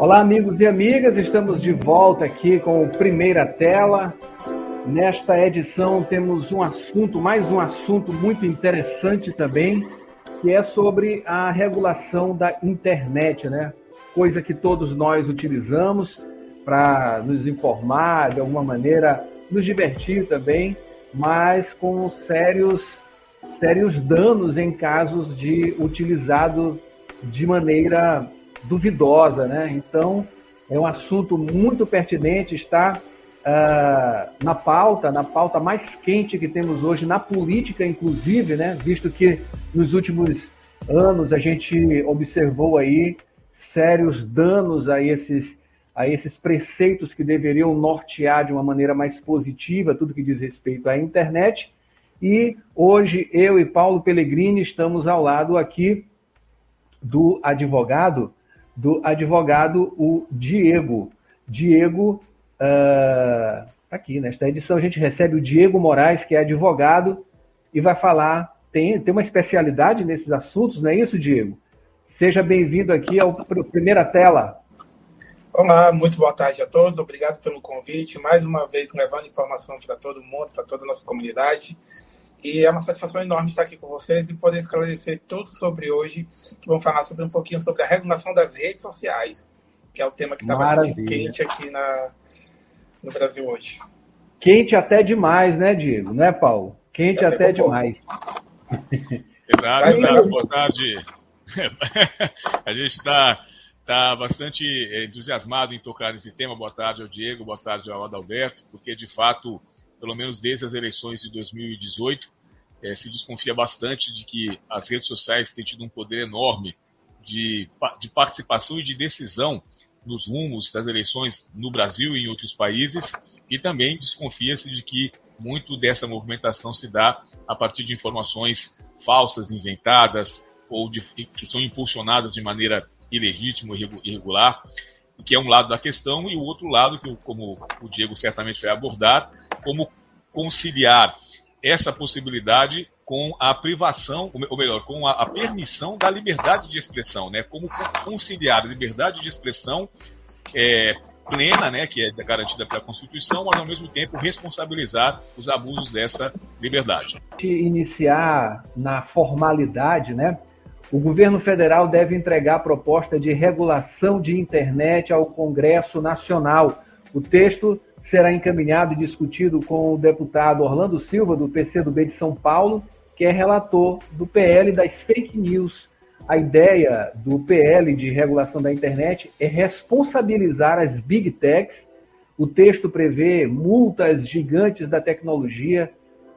Olá, amigos e amigas, estamos de volta aqui com o Primeira Tela. Nesta edição temos um assunto, mais um assunto muito interessante também, que é sobre a regulação da internet, né? Coisa que todos nós utilizamos para nos informar, de alguma maneira, nos divertir também, mas com sérios, sérios danos em casos de utilizado de maneira duvidosa, né? Então, é um assunto muito pertinente, está uh, na pauta, na pauta mais quente que temos hoje, na política, inclusive, né? Visto que nos últimos anos a gente observou aí sérios danos a esses, a esses preceitos que deveriam nortear de uma maneira mais positiva tudo que diz respeito à internet. E hoje eu e Paulo Pellegrini estamos ao lado aqui do advogado do advogado o Diego. Diego, uh, aqui nesta edição a gente recebe o Diego Moraes, que é advogado, e vai falar, tem, tem uma especialidade nesses assuntos, não é isso, Diego? Seja bem-vindo aqui ao Primeira Tela. Olá, muito boa tarde a todos, obrigado pelo convite, mais uma vez levando informação para todo mundo, para toda a nossa comunidade. E é uma satisfação enorme estar aqui com vocês e poder esclarecer tudo sobre hoje, que vamos falar sobre um pouquinho sobre a regulação das redes sociais, que é o tema que está bastante quente aqui na, no Brasil hoje. Quente até demais, né, Diego? Não é, Paulo? Quente até, até demais. Exato, exato. Boa tarde. a gente está tá bastante entusiasmado em tocar nesse tema. Boa tarde ao Diego, boa tarde ao Adalberto, porque de fato pelo menos desde as eleições de 2018, é, se desconfia bastante de que as redes sociais têm tido um poder enorme de, de participação e de decisão nos rumos das eleições no Brasil e em outros países, e também desconfia-se de que muito dessa movimentação se dá a partir de informações falsas, inventadas, ou de, que são impulsionadas de maneira ilegítima, irregular, que é um lado da questão, e o outro lado, que como o Diego certamente vai abordar, como conciliar essa possibilidade com a privação, ou melhor, com a, permissão da liberdade de expressão, né? Como conciliar a liberdade de expressão é, plena, né, que é garantida pela Constituição, mas ao mesmo tempo responsabilizar os abusos dessa liberdade. Iniciar na formalidade, né? O governo federal deve entregar a proposta de regulação de internet ao Congresso Nacional. O texto será encaminhado e discutido com o deputado Orlando Silva, do PCdoB de São Paulo, que é relator do PL das fake news. A ideia do PL de regulação da internet é responsabilizar as big techs. O texto prevê multas gigantes da tecnologia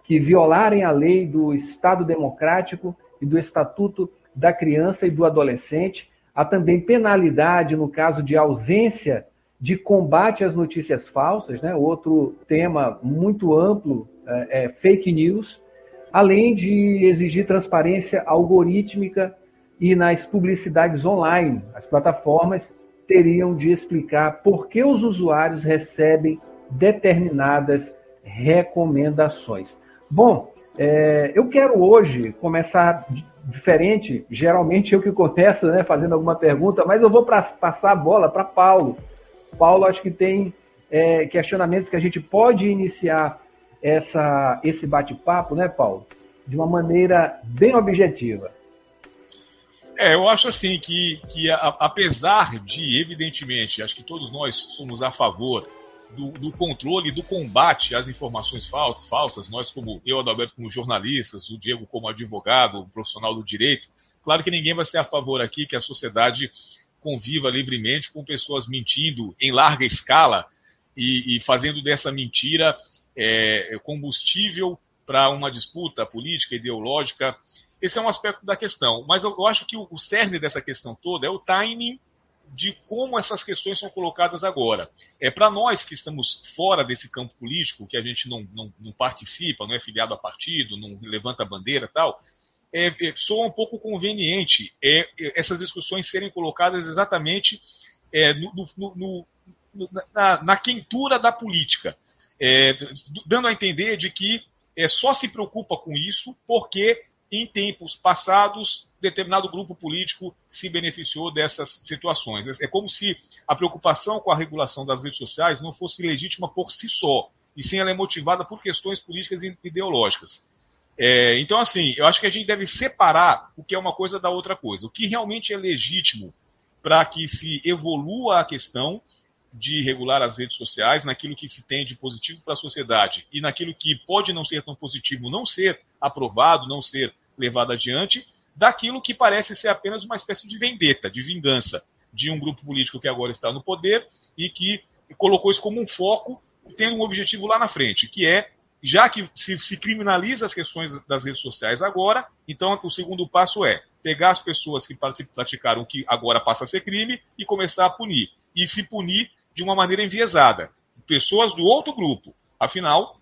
que violarem a lei do Estado Democrático e do Estatuto da Criança e do Adolescente. Há também penalidade no caso de ausência de combate às notícias falsas, né? outro tema muito amplo é, é fake news, além de exigir transparência algorítmica e nas publicidades online. As plataformas teriam de explicar por que os usuários recebem determinadas recomendações. Bom, é, eu quero hoje começar diferente, geralmente eu que começo né, fazendo alguma pergunta, mas eu vou pra, passar a bola para Paulo Paulo, acho que tem é, questionamentos que a gente pode iniciar essa, esse bate-papo, né, Paulo? De uma maneira bem objetiva. É, eu acho assim que, que a, apesar de, evidentemente, acho que todos nós somos a favor do, do, controle, do combate às informações falsas, falsas, nós como eu, Adalberto, como jornalistas, o Diego como advogado, profissional do direito, claro que ninguém vai ser a favor aqui que a sociedade conviva livremente com pessoas mentindo em larga escala e, e fazendo dessa mentira é, combustível para uma disputa política, ideológica. Esse é um aspecto da questão. Mas eu, eu acho que o, o cerne dessa questão toda é o timing de como essas questões são colocadas agora. É para nós que estamos fora desse campo político, que a gente não, não, não participa, não é filiado a partido, não levanta bandeira tal, é, é, soa um pouco conveniente é, é, essas discussões serem colocadas exatamente é, no, no, no, na, na, quentura da política, é, dando a entender de que só se preocupa com isso porque em tempos passados, determinado grupo político se beneficiou dessas situações. É como se a preocupação com a regulação das redes sociais não fosse legítima por si só, e sim ela é motivada por questões políticas e ideológicas. É, então, assim, eu acho que a gente deve separar o que é uma coisa da outra coisa. O que realmente é legítimo para que se evolua a questão de regular as redes sociais, naquilo que se tem de positivo para a sociedade e naquilo que pode não ser tão positivo, não ser aprovado, não ser levado adiante, daquilo que parece ser apenas uma espécie de vendetta, de vingança de um grupo político que agora está no poder e que colocou isso como um foco, tendo um objetivo lá na frente, que é, já que se, se criminaliza as questões das redes sociais agora, então o segundo passo é pegar as pessoas que praticaram o que agora passa a ser crime e começar a punir. E se punir de uma maneira enviesada. Pessoas do outro grupo. Afinal,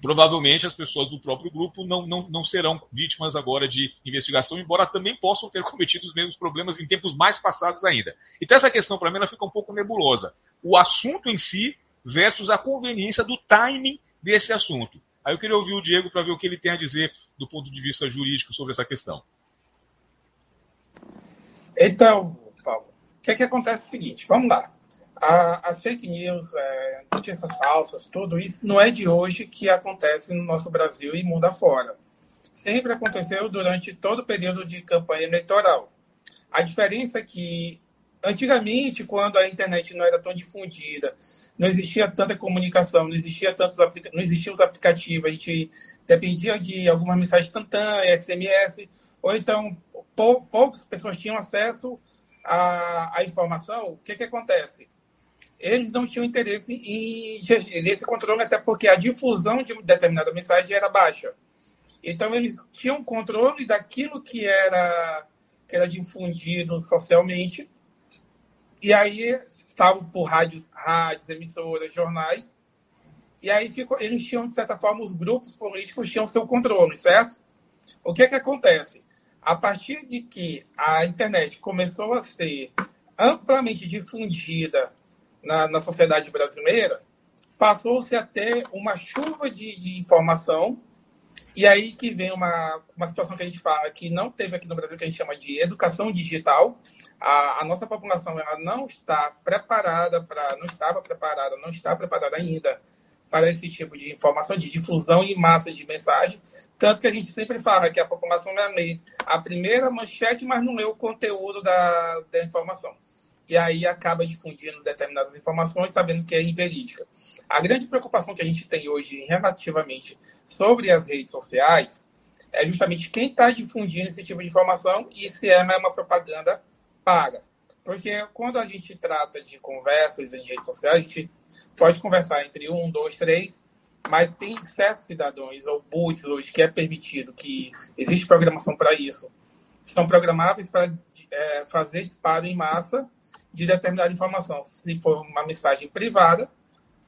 provavelmente as pessoas do próprio grupo não, não, não serão vítimas agora de investigação, embora também possam ter cometido os mesmos problemas em tempos mais passados ainda. Então, essa questão, para mim, ela fica um pouco nebulosa. O assunto em si versus a conveniência do timing desse assunto. Aí eu queria ouvir o Diego para ver o que ele tem a dizer do ponto de vista jurídico sobre essa questão. Então, Paulo, o que, é que acontece é o seguinte, vamos lá a, as fake news, é, notícias falsas, tudo isso não é de hoje que acontece no nosso Brasil e mundo afora. Sempre aconteceu durante todo o período de campanha eleitoral. A diferença é que, antigamente, quando a internet não era tão difundida, não existia tanta comunicação, não existia tantos não existiam os aplicativos, a gente dependia de algumas mensagens tantã, SMS, ou então pou, poucas pessoas tinham acesso à, à informação. O que, que acontece? eles não tinham interesse em nesse controle, até porque a difusão de determinada mensagem era baixa. Então, eles tinham controle daquilo que era, que era difundido socialmente, e aí estavam por rádios, rádios, emissoras, jornais, e aí ficou, eles tinham, de certa forma, os grupos políticos tinham seu controle, certo? O que é que acontece? A partir de que a internet começou a ser amplamente difundida na, na sociedade brasileira, passou-se a ter uma chuva de, de informação, e aí que vem uma, uma situação que a gente fala que não teve aqui no Brasil, que a gente chama de educação digital. A, a nossa população ela não está preparada para, não estava preparada, não está preparada ainda para esse tipo de informação, de difusão em massa de mensagem. Tanto que a gente sempre fala que a população lê a primeira manchete, mas não lê o conteúdo da, da informação e aí acaba difundindo determinadas informações, sabendo que é inverídica. A grande preocupação que a gente tem hoje relativamente sobre as redes sociais é justamente quem está difundindo esse tipo de informação e se é uma propaganda paga. Porque quando a gente trata de conversas em redes sociais, a gente pode conversar entre um, dois, três, mas tem certos cidadãos ou bots hoje que é permitido, que existe programação para isso, são programáveis para é, fazer disparo em massa de determinada informação, se for uma mensagem privada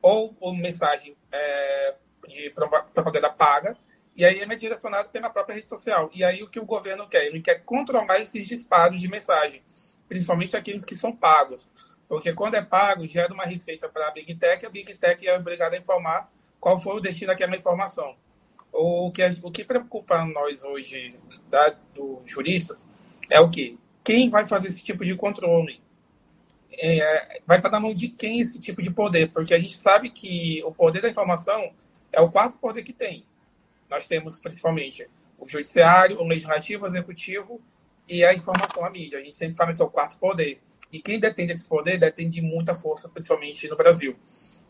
ou uma mensagem é, de propaganda paga, e aí é direcionado pela própria rede social. E aí o que o governo quer? Ele quer controlar esses disparos de mensagem, principalmente aqueles que são pagos. Porque quando é pago, gera uma receita para a Big Tech, a Big Tech é obrigada a informar qual foi o destino daquela informação. O que, o que preocupa nós hoje, da, dos juristas, é o que? Quem vai fazer esse tipo de controle? é, vai estar na mão de quem esse tipo de poder? Porque a gente sabe que o poder da informação é o quarto poder que tem. Nós temos principalmente o judiciário, o legislativo, o executivo e a informação, a mídia. A gente sempre fala que é o quarto poder. E quem detém esse poder detém de muita força, principalmente no Brasil.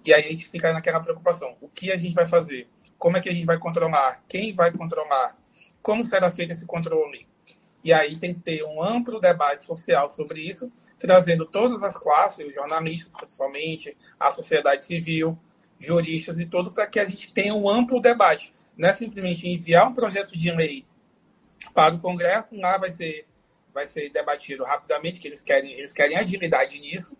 E aí a gente fica naquela preocupação. O que a gente vai fazer? Como é que a gente vai controlar? Quem vai controlar? Como será feito esse controle? E aí tem que ter um amplo debate social sobre isso, trazendo todas as classes, os jornalistas principalmente, a sociedade civil, juristas e tudo, para que a gente tenha um amplo debate. Não é simplesmente enviar um projeto de lei para o Congresso, lá vai ser, vai ser debatido rapidamente, que eles querem, eles querem agilidade nisso,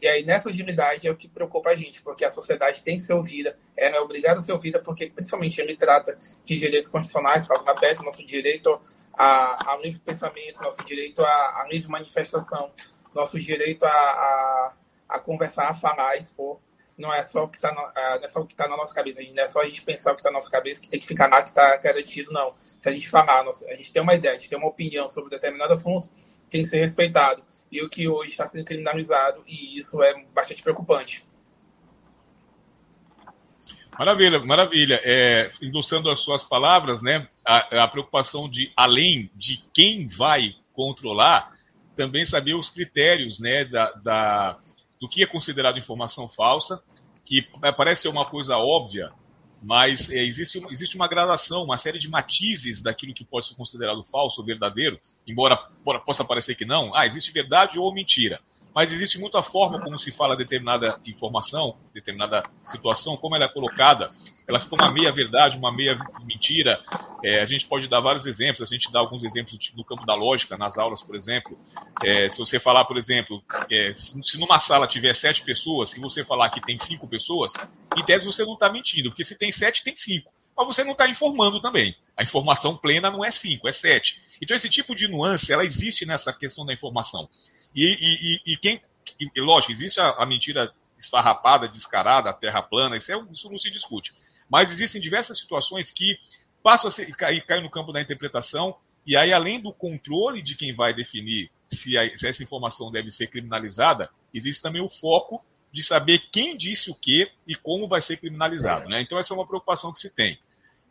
e aí, nessa agilidade é o que preocupa a gente, porque a sociedade tem que ser ouvida, ela é obrigada a ser ouvida, porque principalmente ele trata de direitos constitucionais, causa aberta, nosso direito a, ao livre pensamento, nosso direito à, livre manifestação, nosso direito a, a, a, conversar, a falar, a expor. Não é só o que está não é só o que tá na nossa cabeça, não é só a gente pensar o que está na nossa cabeça que tem que ficar lá que está garantido, não. Se a gente falar, a gente tem uma ideia, a gente tem uma opinião sobre determinado assunto, tem que ser respeitado. E o que hoje está sendo criminalizado, e isso é bastante preocupante. Maravilha, maravilha. É, endossando as suas palavras, né, a, a, preocupação de, além de quem vai controlar, também saber os critérios né, da, da do que é considerado informação falsa, que parece ser uma coisa óbvia, mas é, existe, uma, existe uma gradação, uma série de matizes daquilo que pode ser considerado falso ou verdadeiro, embora possa parecer que não. Ah, existe verdade ou mentira mas existe muita forma como se fala determinada informação, determinada situação, como ela é colocada. Ela fica uma meia verdade, uma meia mentira. É, a gente pode dar vários exemplos, a gente dá alguns exemplos no campo da lógica, nas aulas, por exemplo. É, se você falar, por exemplo, é, se numa sala tiver sete pessoas e você falar que tem cinco pessoas, em tese você não está mentindo, porque se tem sete, tem cinco. Mas você não está informando também. A informação plena não é cinco, é sete. Então, esse tipo de nuance, ela existe nessa questão da informação. E, e, e quem. E, lógico, existe a, a, mentira esfarrapada, descarada, a terra plana, isso, é, isso não se discute. Mas existem diversas situações que passam a ser, cair, no campo da interpretação, e aí, além do controle de quem vai definir se, a, se essa informação deve ser criminalizada, existe também o foco de saber quem disse o que e como vai ser criminalizado. Né? Então, essa é uma preocupação que se tem.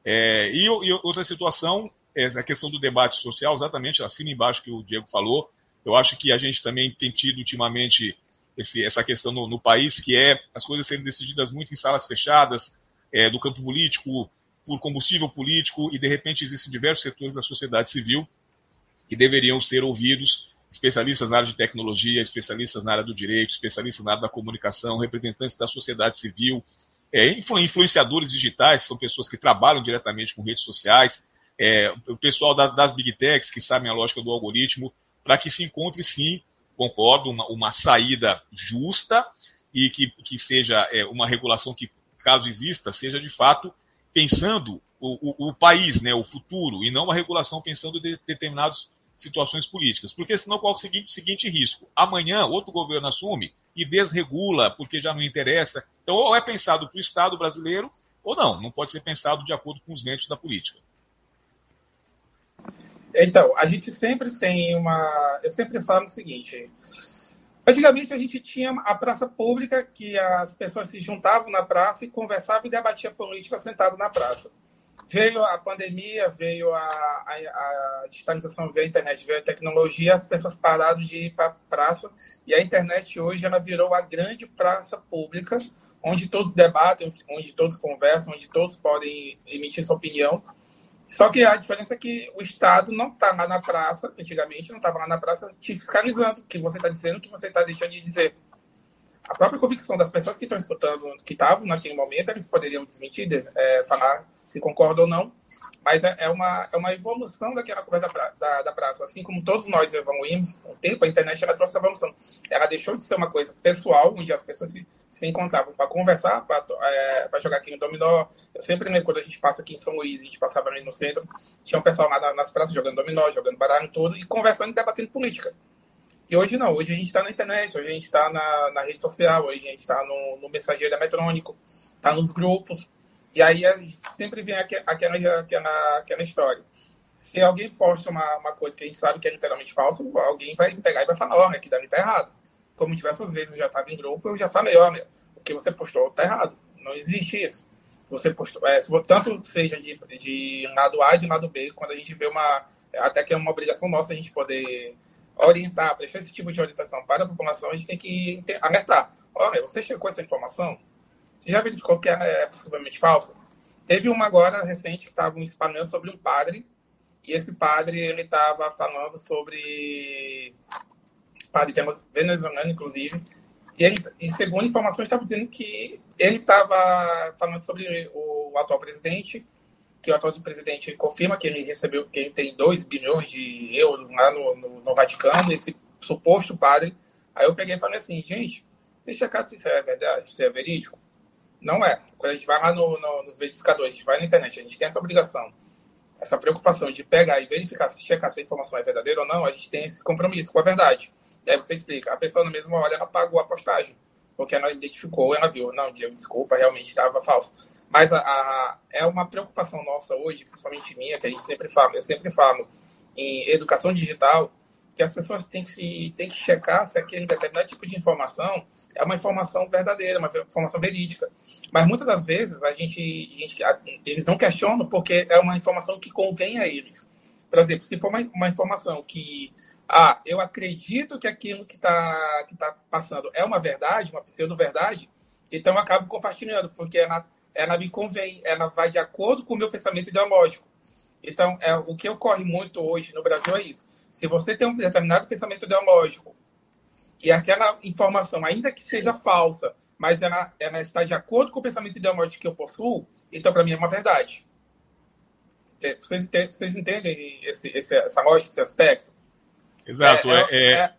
É, e, e, outra situação é a questão do debate social, exatamente, assina embaixo que o Diego falou. Eu acho que a gente também tem tido ultimamente esse, essa questão no, no, país, que é as coisas sendo decididas muito em salas fechadas, é, do campo político, por combustível político, e de repente existem diversos setores da sociedade civil que deveriam ser ouvidos, especialistas na área de tecnologia, especialistas na área do direito, especialistas na área da comunicação, representantes da sociedade civil, é, influenciadores digitais, são pessoas que trabalham diretamente com redes sociais, é, o pessoal da, das big techs que sabem a lógica do algoritmo, para que se encontre, sim, concordo, uma, uma saída justa e que, que seja é, uma regulação que, caso exista, seja de fato pensando o, o, o, país, né, o futuro, e não uma regulação pensando de, determinadas situações políticas. Porque senão qual é o seguinte, seguinte risco? Amanhã outro governo assume e desregula porque já não interessa. Então, ou é pensado para o Estado brasileiro, ou não, não pode ser pensado de acordo com os ventos da política. Então, a gente sempre tem uma. Eu sempre falo o seguinte. Antigamente a gente tinha a praça pública, que as pessoas se juntavam na praça e conversavam e debatiam política sentado na praça. Veio a pandemia, veio a, a, a digitalização, veio a internet, veio a tecnologia, as pessoas pararam de ir para a praça e a internet hoje ela virou a grande praça pública, onde todos debatem, onde todos conversam, onde todos podem emitir sua opinião só que a diferença é que o Estado não está lá na praça, antigamente não estava lá na praça te fiscalizando que você está dizendo, que você está deixando de dizer. A própria convicção das pessoas que estão escutando, que estavam naquele momento, eles poderiam desmentir, é, falar se concordam ou não, mas é, é uma, é uma evolução daquela conversa pra, da, da praça. Assim como todos nós evoluímos com o tempo, a internet ela trouxe evolução. Ela deixou de ser uma coisa pessoal, onde as pessoas se, se encontravam para conversar, para é, jogar aqui no dominó. Eu sempre lembro quando a gente passa aqui em São Luís, a gente passava ali no centro, tinha um pessoal lá nas praças jogando dominó, jogando baralho tudo, e conversando e debatendo política. E hoje não, hoje a gente está na internet, hoje a gente está na, na rede social, hoje a gente está no, no mensageiro eletrônico, está nos grupos. E aí sempre vem aquela, aquela, aquela história. Se alguém posta uma, uma coisa que a gente sabe que é literalmente falsa, alguém vai pegar e vai falar, olha, que deve estar errado. Como diversas vezes eu já estava em grupo, eu já falei, olha, o que você postou está errado. Não existe isso. Você postou, é, tanto seja de, de lado A de lado B, quando a gente vê uma. Até que é uma obrigação nossa a gente poder orientar, prestar esse tipo de orientação para a população, a gente tem que alertar. Olha, você chegou essa informação? Você já verificou que ela é possivelmente falsa? Teve uma agora recente que estavam espalhando sobre um padre, e esse padre ele estava falando sobre padre é venezuelano, inclusive, e, ele, e segundo informações estava dizendo que ele estava falando sobre o atual presidente, que o atual presidente confirma que ele recebeu, que ele tem 2 bilhões de euros lá no, no, no Vaticano, esse suposto padre. Aí eu peguei e falei assim, gente, vocês checaram se isso é verdade, se é verídico? Não é. Quando a gente vai lá no, no, nos verificadores, a gente vai na internet, a gente tem essa obrigação, essa preocupação de pegar e verificar, se checar se a informação é verdadeira ou não, a gente tem esse compromisso com a verdade. E aí você explica, a pessoa na mesma hora ela pagou a postagem. porque ela identificou, ela viu, não, Diego, desculpa, realmente estava falso. Mas a, a, é uma preocupação nossa hoje, principalmente minha, que a gente sempre fala, eu sempre falo em educação digital, que as pessoas têm que, têm que checar se aquele determinado tipo de informação é uma informação verdadeira, uma informação verídica. Mas muitas das vezes a gente, a gente, eles não questionam porque é uma informação que convém a eles. Por exemplo, se for uma, uma informação que ah, eu acredito que aquilo que está que tá passando é uma verdade, uma pseudo-verdade, então eu acabo compartilhando, porque ela, ela me convém, ela vai de acordo com o meu pensamento ideológico. Então, é, o que ocorre muito hoje no Brasil é isso. Se você tem um determinado pensamento ideológico e aquela informação, ainda que seja falsa, mas ela, ela está de acordo com o pensamento ideológico que eu possuo, então para mim é uma verdade. É, vocês entendem, vocês entendem esse, esse, essa lógica, esse aspecto? Exato. É, é, é, é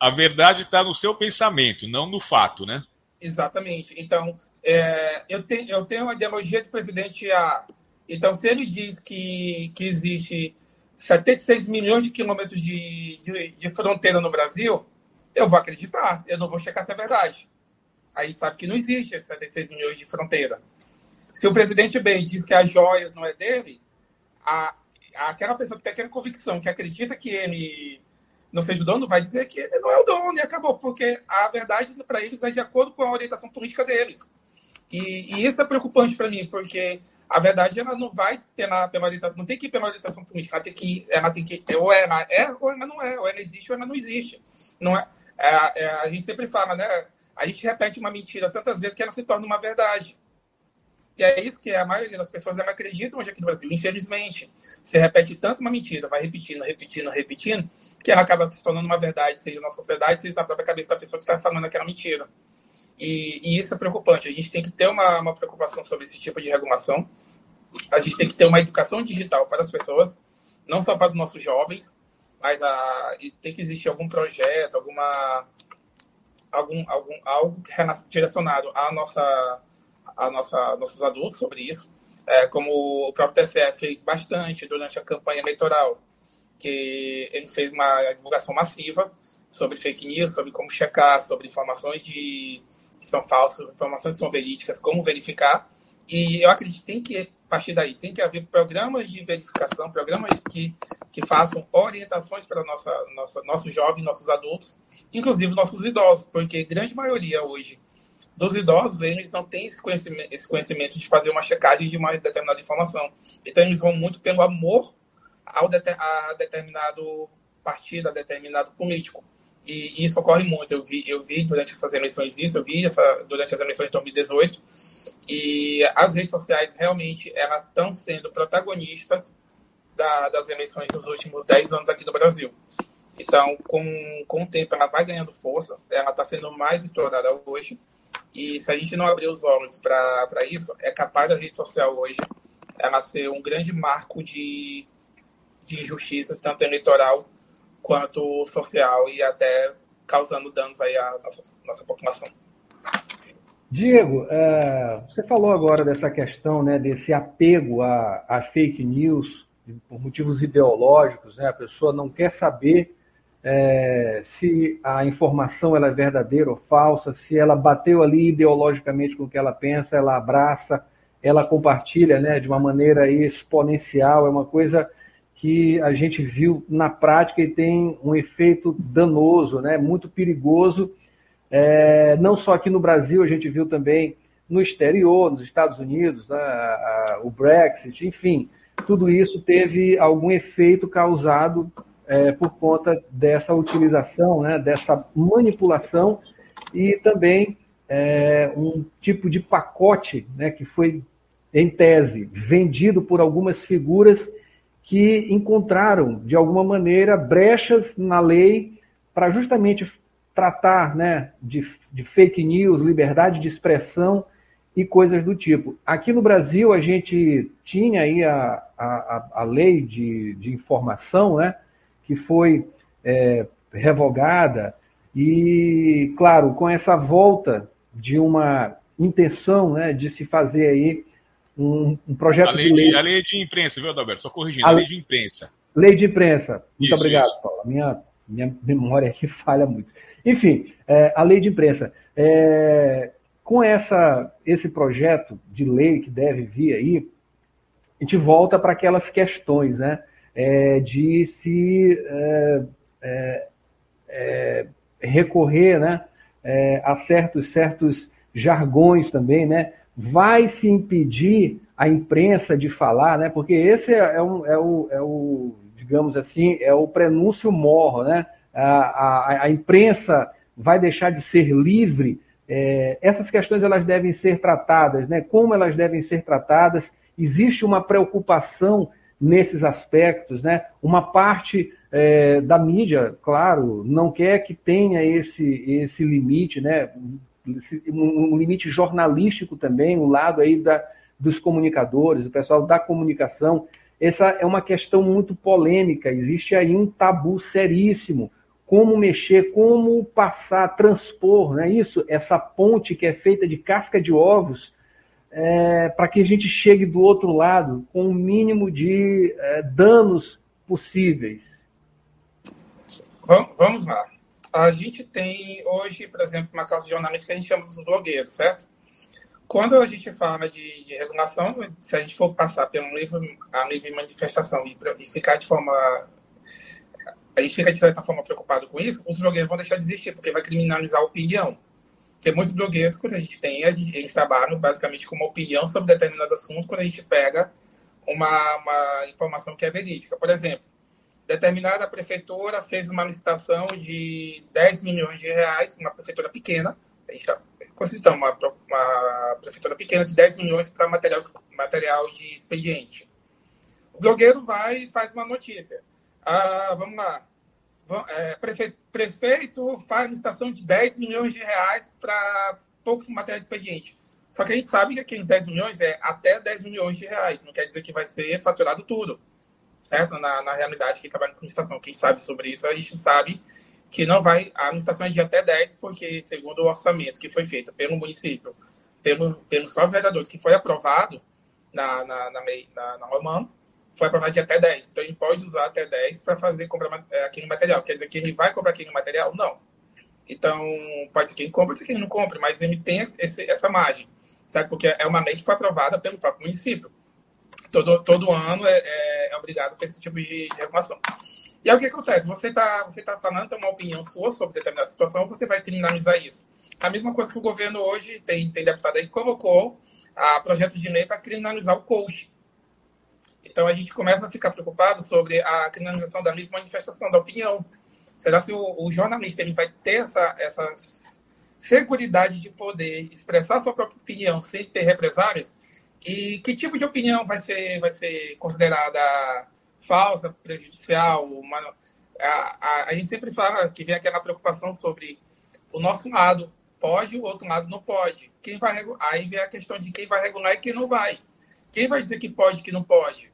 a verdade está no seu pensamento, não no fato, né? Exatamente. Então, é, eu, tenho, eu tenho a ideologia do presidente A. Então, se ele diz que, que existe 76 milhões de quilômetros de, de, de, fronteira no Brasil, eu vou acreditar. Eu não vou checar se é verdade. A gente sabe que não existe esses 76 milhões de fronteira. Se o presidente B diz que as joias não é dele, a, aquela pessoa que tem aquela convicção, que acredita que ele não seja o dono, vai dizer que ele não é o dono e acabou, porque a verdade para eles vai de acordo com a orientação política deles. E, e isso é preocupante para mim, porque a verdade ela não vai pela, pela orientação, não tem que ir pela orientação política, ela tem que, ela tem que ou ela é ou ela não é, ou ela existe ou ela não existe. Não é, é, é a gente sempre fala, né? A gente repete uma mentira tantas vezes que ela se torna uma verdade. E é isso que a maioria das pessoas ela acreditam hoje aqui no Brasil. Infelizmente, se repete tanto uma mentira, vai repetindo, repetindo, repetindo, que ela acaba se tornando uma verdade, seja na sociedade, seja na própria cabeça da pessoa que está falando aquela mentira. E, e, isso é preocupante. A gente tem que ter uma, uma preocupação sobre esse tipo de regulação. A gente tem que ter uma educação digital para as pessoas, não só para os nossos jovens, mas a, tem que existir algum projeto, alguma algum, algum algo direcionado à nossa a nossa, nossos adultos sobre isso, é, como o próprio TSE fez bastante durante a campanha eleitoral, que ele fez uma divulgação massiva sobre fake news, sobre como checar, sobre informações de, que são falsas, informações que são verídicas, como verificar. E eu acredito que tem que, a partir daí, tem que haver programas de verificação, programas que, que façam orientações para nossa, nossa, nossos jovens, nossos adultos, inclusive nossos idosos, porque grande maioria hoje dos idosos, eles não têm esse conhecimento, esse conhecimento de fazer uma checagem de uma determinada informação. Então, eles vão muito pelo amor ao a determinado partido, a determinado político. E, isso ocorre muito. Eu vi, eu vi durante essas eleições isso, eu vi essa, durante as eleições de 2018. E as redes sociais realmente elas estão sendo protagonistas da, das eleições dos últimos 10 anos aqui no Brasil. Então, com, com o tempo, ela vai ganhando força, ela está sendo mais explorada hoje. E se a gente não abrir os olhos para isso, é capaz da rede social hoje ela ser um grande marco de, de injustiças, tanto eleitoral quanto social, e até causando danos aí à nossa, nossa população. Diego, é, você falou agora dessa questão, né, desse apego a, fake news por motivos ideológicos, né, a pessoa não quer saber é, se a informação ela é verdadeira ou falsa, se ela bateu ali ideologicamente com o que ela pensa, ela abraça, ela compartilha né, de uma maneira exponencial, é uma coisa que a gente viu na prática e tem um efeito danoso, né, muito perigoso, é, não só aqui no Brasil, a gente viu também no exterior, nos Estados Unidos, né, a, a, o Brexit, enfim, tudo isso teve algum efeito causado é, por conta dessa utilização, né, dessa manipulação e também é, um tipo de pacote né, que foi, em tese, vendido por algumas figuras que encontraram, de alguma maneira, brechas na lei para justamente tratar né, de, de fake news, liberdade de expressão e coisas do tipo. Aqui no Brasil, a gente tinha aí a, a, a lei de, de informação, né? que foi é, revogada, e, claro, com essa volta de uma intenção né, de se fazer aí um, um projeto a lei de lei. De, a lei de imprensa, viu, Adalberto? Só corrigindo, a, lei de imprensa. Lei de imprensa. Muito isso, obrigado, isso. Paulo. Minha, minha memória aqui falha muito. Enfim, é, a lei de imprensa. É, com essa, esse projeto de lei que deve vir aí, a gente volta para aquelas questões, né? É, de se é, é, é recorrer né, a certos, certos jargões também, né? Vai se impedir a imprensa de falar, né? Porque esse é, um, é, o, é o, digamos assim, é o prenúncio morro, né? A, a, imprensa vai deixar de ser livre. É, essas questões elas devem ser tratadas, né? Como elas devem ser tratadas? Existe uma preocupação nesses aspectos, né? Uma parte é, da mídia, claro, não quer que tenha esse, esse limite, né? um, limite jornalístico também, um lado aí da, dos comunicadores, o pessoal da comunicação. Essa é uma questão muito polêmica, existe aí um tabu seríssimo. Como mexer, como passar, transpor, não é isso? Essa ponte que é feita de casca de ovos, é, para que a gente chegue do outro lado com o mínimo de é, danos possíveis. Vamos lá. A gente tem hoje, por exemplo, uma classe jornalística que a gente chama dos blogueiros, certo? Quando a gente fala de, de regulação, se a gente for passar pelo livre, a livre manifestação e, e ficar de forma a gente fica de certa forma preocupado com isso, os blogueiros vão deixar de existir, porque vai criminalizar a opinião. Porque muitos blogueiros, quando a gente tem, a gente, eles trabalham basicamente com uma opinião sobre determinado assunto quando a gente pega uma, uma informação que é verídica. Por exemplo, determinada prefeitura fez uma licitação de 10 milhões de reais, uma prefeitura pequena, a gente está uma, uma prefeitura pequena de 10 milhões para material, material de expediente. O blogueiro vai e faz uma notícia. Ah, vamos lá. É, prefeito, prefeito faz licitação de 10 milhões de reais para poucos materiais de expediente. Só que a gente sabe que aqueles 10 milhões é até 10 milhões de reais. Não quer dizer que vai ser faturado tudo certo? Na, na realidade, quem trabalha com licitação, quem sabe sobre isso, a gente sabe que não vai, a licitação é de até 10, porque segundo o orçamento que foi feito pelo município, pelo, pelos próprios vereadores, que foi aprovado na, na, na, na, na OMAN, foi aprovado de até 10. Então, ele pode usar até 10 para fazer comprar é, aquele material. Quer dizer que ele vai comprar aquele material? Não. Então, pode ser que ele compre, pode ser que ele não compre, mas ele tem esse, essa margem, certo? Porque é uma lei que foi aprovada pelo próprio município todo, todo ano é, é, é obrigado com esse tipo de, regulação. E aí o que acontece? Você está você tá falando, uma opinião sua sobre determinada situação, você vai criminalizar isso. A mesma coisa que o governo hoje, tem, tem deputado aí que colocou a projeto de lei para criminalizar o coach. Então a gente começa a ficar preocupado sobre a criminalização da livre manifestação da opinião. Será que o, o jornalista ele vai ter essa, essa de poder expressar sua própria opinião sem ter represárias? E que tipo de opinião vai ser, vai ser considerada falsa, prejudicial? Uma, a, a, a, gente sempre fala que vem aquela preocupação sobre o nosso lado pode, o outro lado não pode. Quem vai Aí vem a questão de quem vai regular e quem não vai. Quem vai dizer que pode e que não pode?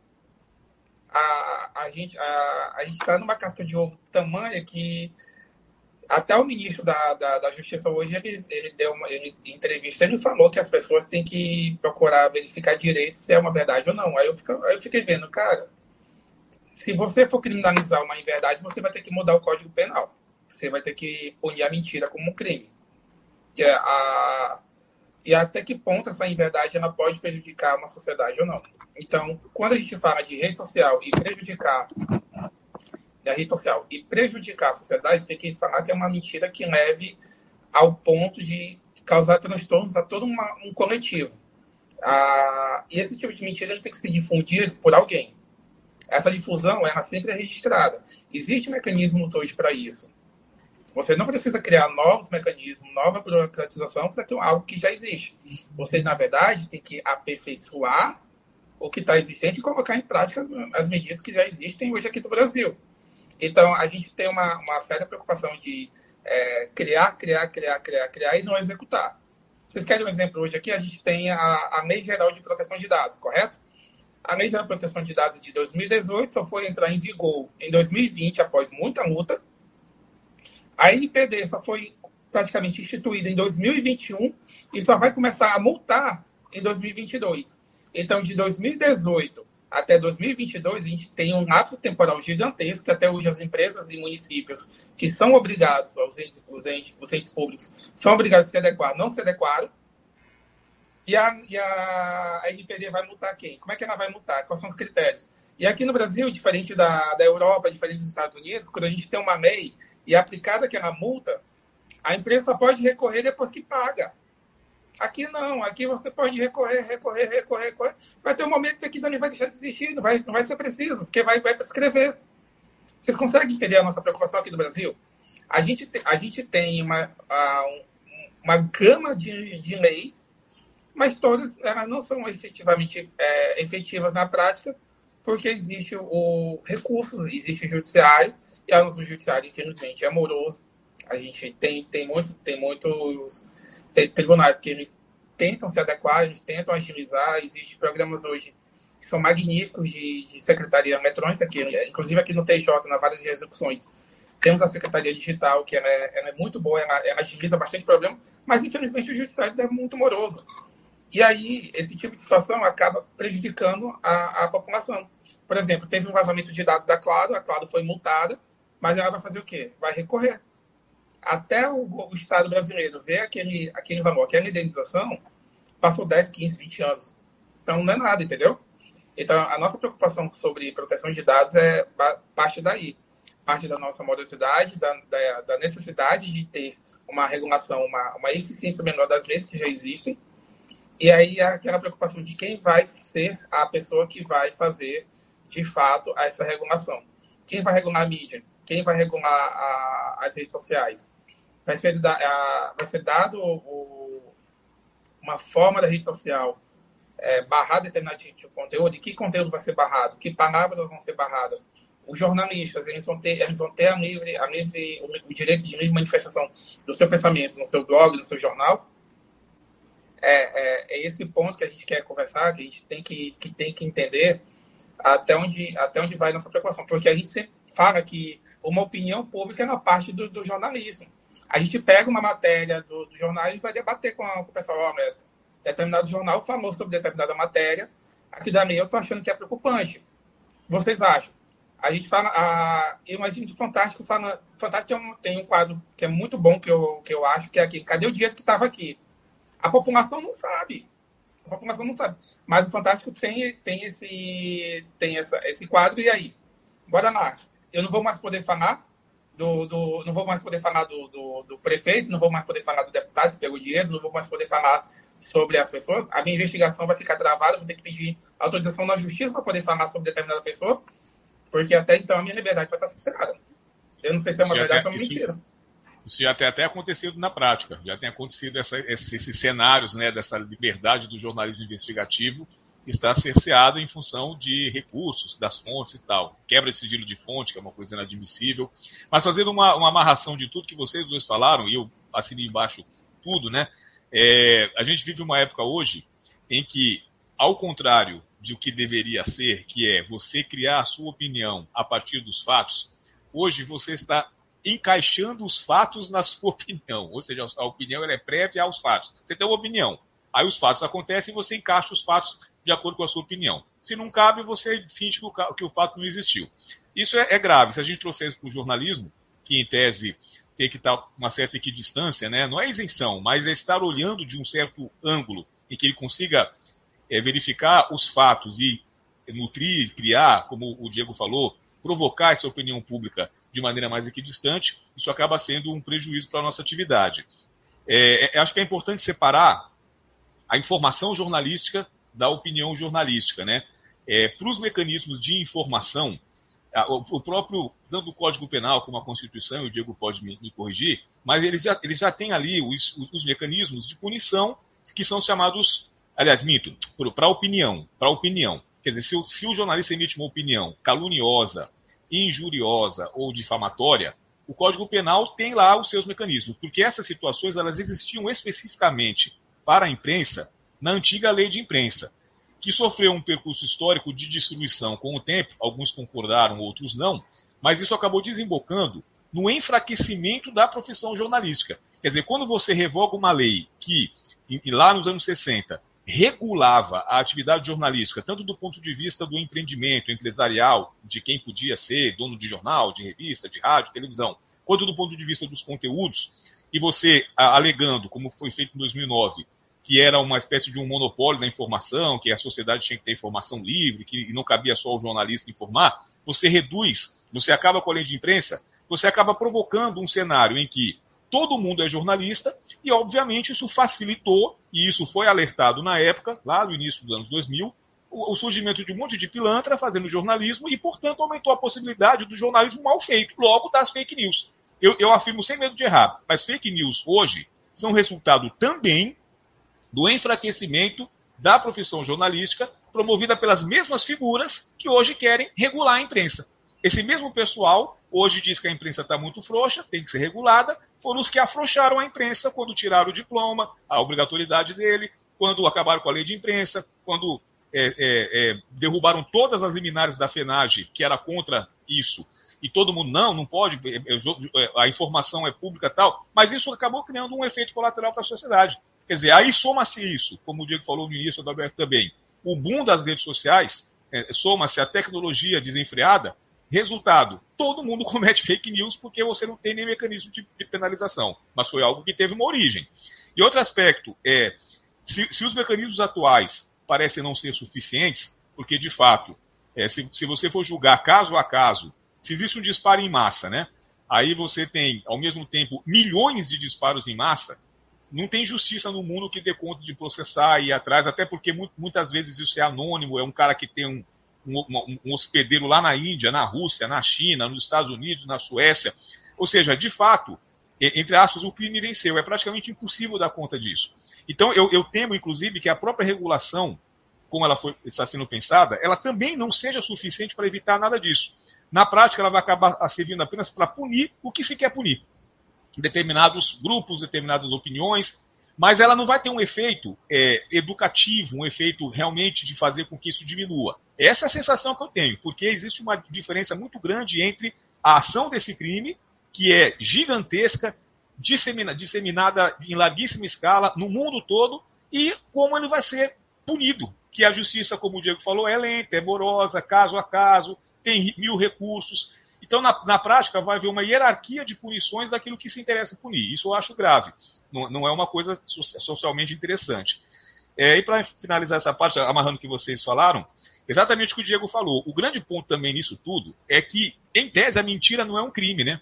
A, a gente a, a está numa casca de ovo tamanha que até o ministro da, da, da Justiça hoje, ele, ele deu uma ele, entrevista, ele falou que as pessoas têm que procurar verificar direito se é uma verdade ou não. Aí eu, fico, aí eu fiquei vendo, cara, se você for criminalizar uma inverdade, você vai ter que mudar o Código Penal. Você vai ter que punir a mentira como um crime. Que é a, e até que ponto essa inverdade ela pode prejudicar uma sociedade ou não. Então, quando a gente fala de rede social e prejudicar da rede social e prejudicar a sociedade, tem que falar que é uma mentira que leve ao ponto de causar transtornos a todo uma, um coletivo. Ah, e esse tipo de mentira ele tem que ser difundido por alguém. Essa difusão ela sempre é registrada. Existem mecanismos hoje para isso. Você não precisa criar novos mecanismos, nova burocratização para algo que já existe. Você, na verdade, tem que aperfeiçoar o que está existente e colocar em prática as, as medidas que já existem hoje aqui no Brasil. Então, a gente tem uma, uma séria preocupação de é, criar, criar, criar, criar, criar e não executar. Vocês querem um exemplo hoje aqui? A gente tem a, a Lei Geral de Proteção de Dados, correto? A Lei Geral de Proteção de Dados de 2018 só foi entrar em vigor em 2020, após muita luta. A NPD só foi praticamente instituída em 2021 e só vai começar a multar em 2022. Então, de 2018 até 2022, a gente tem um lapso temporal gigantesco que até hoje as empresas e municípios que são obrigados, os entes, os entes, os entes públicos, são obrigados a se adequar, não se adequaram. E a, e a, a NPD vai multar quem? Como é que ela vai multar? Quais são os critérios? E aqui no Brasil, diferente da, da Europa, diferente dos Estados Unidos, quando a gente tem uma MEI e aplicada aquela multa, a empresa pode recorrer depois que paga. Aqui não, aqui você pode recorrer, recorrer, recorrer, recorrer. Vai ter um momento que aqui não vai deixar de existir, não vai, não vai ser preciso, porque vai, vai prescrever. Vocês conseguem entender a nossa preocupação aqui no Brasil? A gente, te, a gente tem uma, uma gama de, de leis, mas todas elas não são efetivamente é, efetivas na prática, porque existe o recurso, existe o judiciário, e o nosso judiciário, infelizmente, é moroso. A gente tem, tem, muitos, tem muitos tribunais que eles tentam se adequar, eles tentam agilizar. Existem programas hoje que são magníficos de, de secretaria eletrônica, que inclusive aqui no TJ, na várias de execuções, temos a secretaria digital, que ela é, ela é muito boa, ela, ela, agiliza bastante problema, mas infelizmente o judiciário é muito moroso. E aí, esse tipo de situação acaba prejudicando a, a população. Por exemplo, teve um vazamento de dados da Claro, a Claro foi multada, mas ela vai fazer o quê? Vai recorrer até o, o, Estado brasileiro ver aquele, aquele valor, aquela indenização, passou 10, 15, 20 anos. Então não é nada, entendeu? Então a nossa preocupação sobre proteção de dados é parte daí. Parte da nossa morosidade, da, da, da necessidade de ter uma regulação, uma, uma eficiência menor das leis que já existem. E aí aquela preocupação de quem vai ser a pessoa que vai fazer, de fato, essa regulação. Quem vai regular a mídia? Quem vai regular a, as redes sociais? Vai ser, da, a, vai ser dado o, uma forma da rede social é, barrar determinado de conteúdo, e que conteúdo vai ser barrado, que palavras vão ser barradas. Os jornalistas, eles vão ter, eles vão ter a livre, a livre, o, o direito de livre manifestação do seu pensamento no seu blog, no seu jornal. É, é, é, esse ponto que a gente quer conversar, que a gente tem que, que, tem que entender até onde, até onde vai nossa preocupação. Porque a gente sempre fala que uma opinião pública é na parte do, do jornalismo a gente pega uma matéria do, do jornal e vai debater com, a, com o pessoal, oh, determinado jornal falou sobre determinada matéria, aqui da minha eu tô achando que é preocupante. Vocês acham? A gente fala, a, eu imagino de Fantástico fala, Fantástico um, tem um quadro que é muito bom que eu, que eu acho, que é aqui, cadê o dinheiro que estava aqui? A população não sabe. A população não sabe. Mas o Fantástico tem, tem, esse, tem essa, esse quadro, e aí? Bora lá. Eu não vou mais poder falar, do, do, não vou mais poder falar do, do, do, prefeito, não vou mais poder falar do deputado que pegou dinheiro, não vou mais poder falar sobre as pessoas. A minha investigação vai ficar travada, vou ter que pedir autorização na justiça para poder falar sobre determinada pessoa, porque até então a minha liberdade vai estar cerceada. Eu não sei se é uma já verdade ou uma mentira. Isso já tem até acontecido na prática, já tem acontecido essa, esses, esses cenários né, dessa liberdade do jornalismo investigativo está cerceada em função de recursos, das fontes e tal. Quebra esse sigilo de fonte, que é uma coisa inadmissível. Mas fazendo uma, uma amarração de tudo que vocês dois falaram, e eu assinei embaixo tudo, né? É, a gente vive uma época hoje em que, ao contrário de o que deveria ser, que é você criar a sua opinião a partir dos fatos, hoje você está encaixando os fatos na sua opinião. Ou seja, a opinião é prévia aos fatos. Você tem uma opinião. Aí os fatos acontecem e você encaixa os fatos de acordo com a sua opinião. Se não cabe, você finge que o, que o fato não existiu. Isso é, é, grave. Se a gente trouxer isso para o jornalismo, que em tese tem que estar uma certa equidistância, né? não é isenção, mas é estar olhando de um certo ângulo em que ele consiga é, verificar os fatos e nutrir, criar, como o Diego falou, provocar essa opinião pública de maneira mais equidistante, isso acaba sendo um prejuízo para a nossa atividade. É, é, acho que é importante separar a informação jornalística da opinião jornalística, né? É, Para os mecanismos de informação, o, próprio, tanto o Código Penal como a Constituição, o Diego pode me, me corrigir, mas eles já, eles já têm ali os, os mecanismos de punição que são chamados, aliás, minto, para opinião, para opinião. Quer dizer, se, se o jornalista emite uma opinião caluniosa, injuriosa ou difamatória, o Código Penal tem lá os seus mecanismos, porque essas situações elas existiam especificamente para a imprensa na antiga lei de imprensa, que sofreu um percurso histórico de destruição com o tempo, alguns concordaram, outros não, mas isso acabou desembocando no enfraquecimento da profissão jornalística. Quer dizer, quando você revoga uma lei que, lá nos anos 60, regulava a atividade jornalística, tanto do ponto de vista do empreendimento empresarial, de quem podia ser dono de jornal, de revista, de rádio, televisão, quanto do ponto de vista dos conteúdos, e você alegando, como foi feito em 2009, que era uma espécie de um monopólio da informação, que a sociedade tinha que ter informação livre, que não cabia só o jornalista informar, você reduz, você acaba com a lei de imprensa, você acaba provocando um cenário em que todo mundo é jornalista, e obviamente isso facilitou, e isso foi alertado na época, lá no início dos anos 2000, o, o surgimento de um monte de pilantra fazendo jornalismo, e portanto aumentou a possibilidade do jornalismo mal feito, logo das fake news. Eu, eu afirmo sem medo de errar, mas fake news hoje são resultado também do enfraquecimento da profissão jornalística, promovida pelas mesmas figuras que hoje querem regular a imprensa. Esse mesmo pessoal hoje diz que a imprensa está muito frouxa, tem que ser regulada, foram os que afrouxaram a imprensa quando tiraram o diploma, a obrigatoriedade dele, quando acabaram com a lei de imprensa, quando é, é, é, derrubaram todas as liminares da FENAGE, que era contra isso, e todo mundo, não, não pode, é, é, é, a informação é pública tal, mas isso acabou criando um efeito colateral para a sociedade. Quer dizer, aí soma-se isso, como o Diego falou no início do Alberto também, o boom das redes sociais, soma-se a tecnologia desenfreada, Resultado: todo mundo comete fake news porque você não tem nem mecanismo de, de penalização. Mas foi algo que teve uma origem. E outro aspecto é: se, se os mecanismos atuais parecem não ser suficientes, porque de fato, é, se, se você for julgar caso a caso, se existe um disparo em massa, né? Aí você tem, ao mesmo tempo, milhões de disparos em massa. Não tem justiça no mundo que dê conta de processar e ir atrás, até porque muitas vezes isso é anônimo, é um cara que tem um, um, um hospedeiro lá na Índia, na Rússia, na China, nos Estados Unidos, na Suécia. Ou seja, de fato, entre aspas, o crime venceu. É praticamente impossível dar conta disso. Então, eu, eu temo, inclusive, que a própria regulação, como ela foi, está sendo pensada, ela também não seja suficiente para evitar nada disso. Na prática, ela vai acabar servindo apenas para punir o que se quer punir. Determinados grupos, determinadas opiniões, mas ela não vai ter um efeito é, educativo, um efeito realmente de fazer com que isso diminua. Essa é a sensação que eu tenho, porque existe uma diferença muito grande entre a ação desse crime, que é gigantesca, dissemina, disseminada em larguíssima escala no mundo todo, e como ele vai ser punido. Que a justiça, como o Diego falou, é lenta, é morosa, caso a caso, tem mil recursos. Então, na, na prática, vai haver uma hierarquia de punições daquilo que se interessa punir. Isso eu acho grave. Não, não é uma coisa socialmente interessante. É, e para finalizar essa parte, amarrando o que vocês falaram, exatamente o que o Diego falou. O grande ponto também nisso tudo é que, em tese, a mentira não é um crime, né?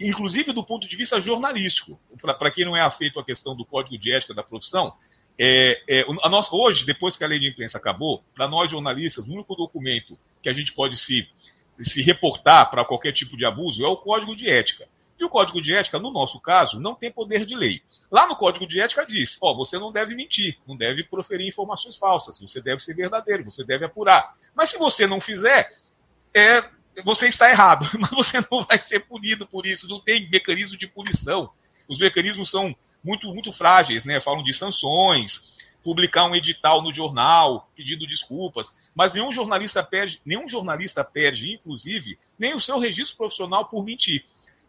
Inclusive do ponto de vista jornalístico. Para quem não é afeito à questão do código de ética da profissão, é, é, a nossa, hoje, depois que a lei de imprensa acabou, para nós jornalistas, o único documento que a gente pode se, se reportar para qualquer tipo de abuso é o código de ética. E o código de ética, no nosso caso, não tem poder de lei. Lá no código de ética diz: ó, você não deve mentir, não deve proferir informações falsas, você deve ser verdadeiro, você deve apurar. Mas se você não fizer, é, você está errado, mas você não vai ser punido por isso, não tem mecanismo de punição. Os mecanismos são muito, muito frágeis, né? Falam de sanções, publicar um edital no jornal pedindo desculpas, mas nenhum jornalista perde, nenhum jornalista perde, inclusive, nem o seu registro profissional por mentir.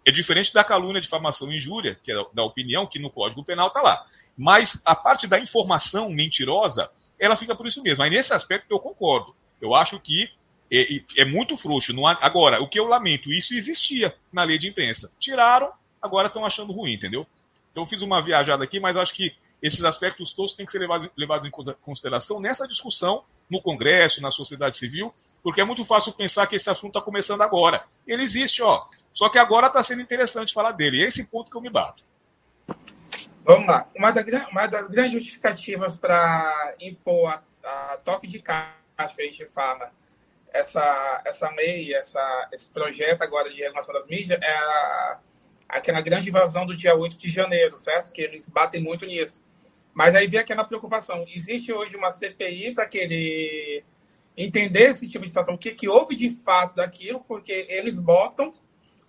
É diferente da calúnia, difamação e injúria, que é da opinião, que no Código Penal está lá. Mas a parte da informação mentirosa, ela fica por isso mesmo. Aí nesse aspecto eu concordo. Eu acho que é, é muito frouxo. Agora, o que eu lamento, isso existia na lei de imprensa. Tiraram, agora estão achando ruim, entendeu? Então eu fiz uma viajada aqui, mas acho que esses aspectos todos têm que ser levados, levados em consideração nessa discussão no Congresso, na sociedade civil, porque é muito fácil pensar que esse assunto está começando agora. Ele existe, ó. Só que agora está sendo interessante falar dele. É esse ponto que eu me bato. Vamos lá. Uma, da, uma das grandes justificativas para impor a, a, toque de caixa que a gente fala, essa, essa lei, essa, esse projeto agora de regulação das mídias, é a, aquela grande invasão do dia 8 de janeiro, certo? Que eles batem muito nisso. Mas aí vem aquela preocupação. Existe hoje uma CPI para querer entender esse tipo de situação, o que, que houve de fato daquilo, porque eles botam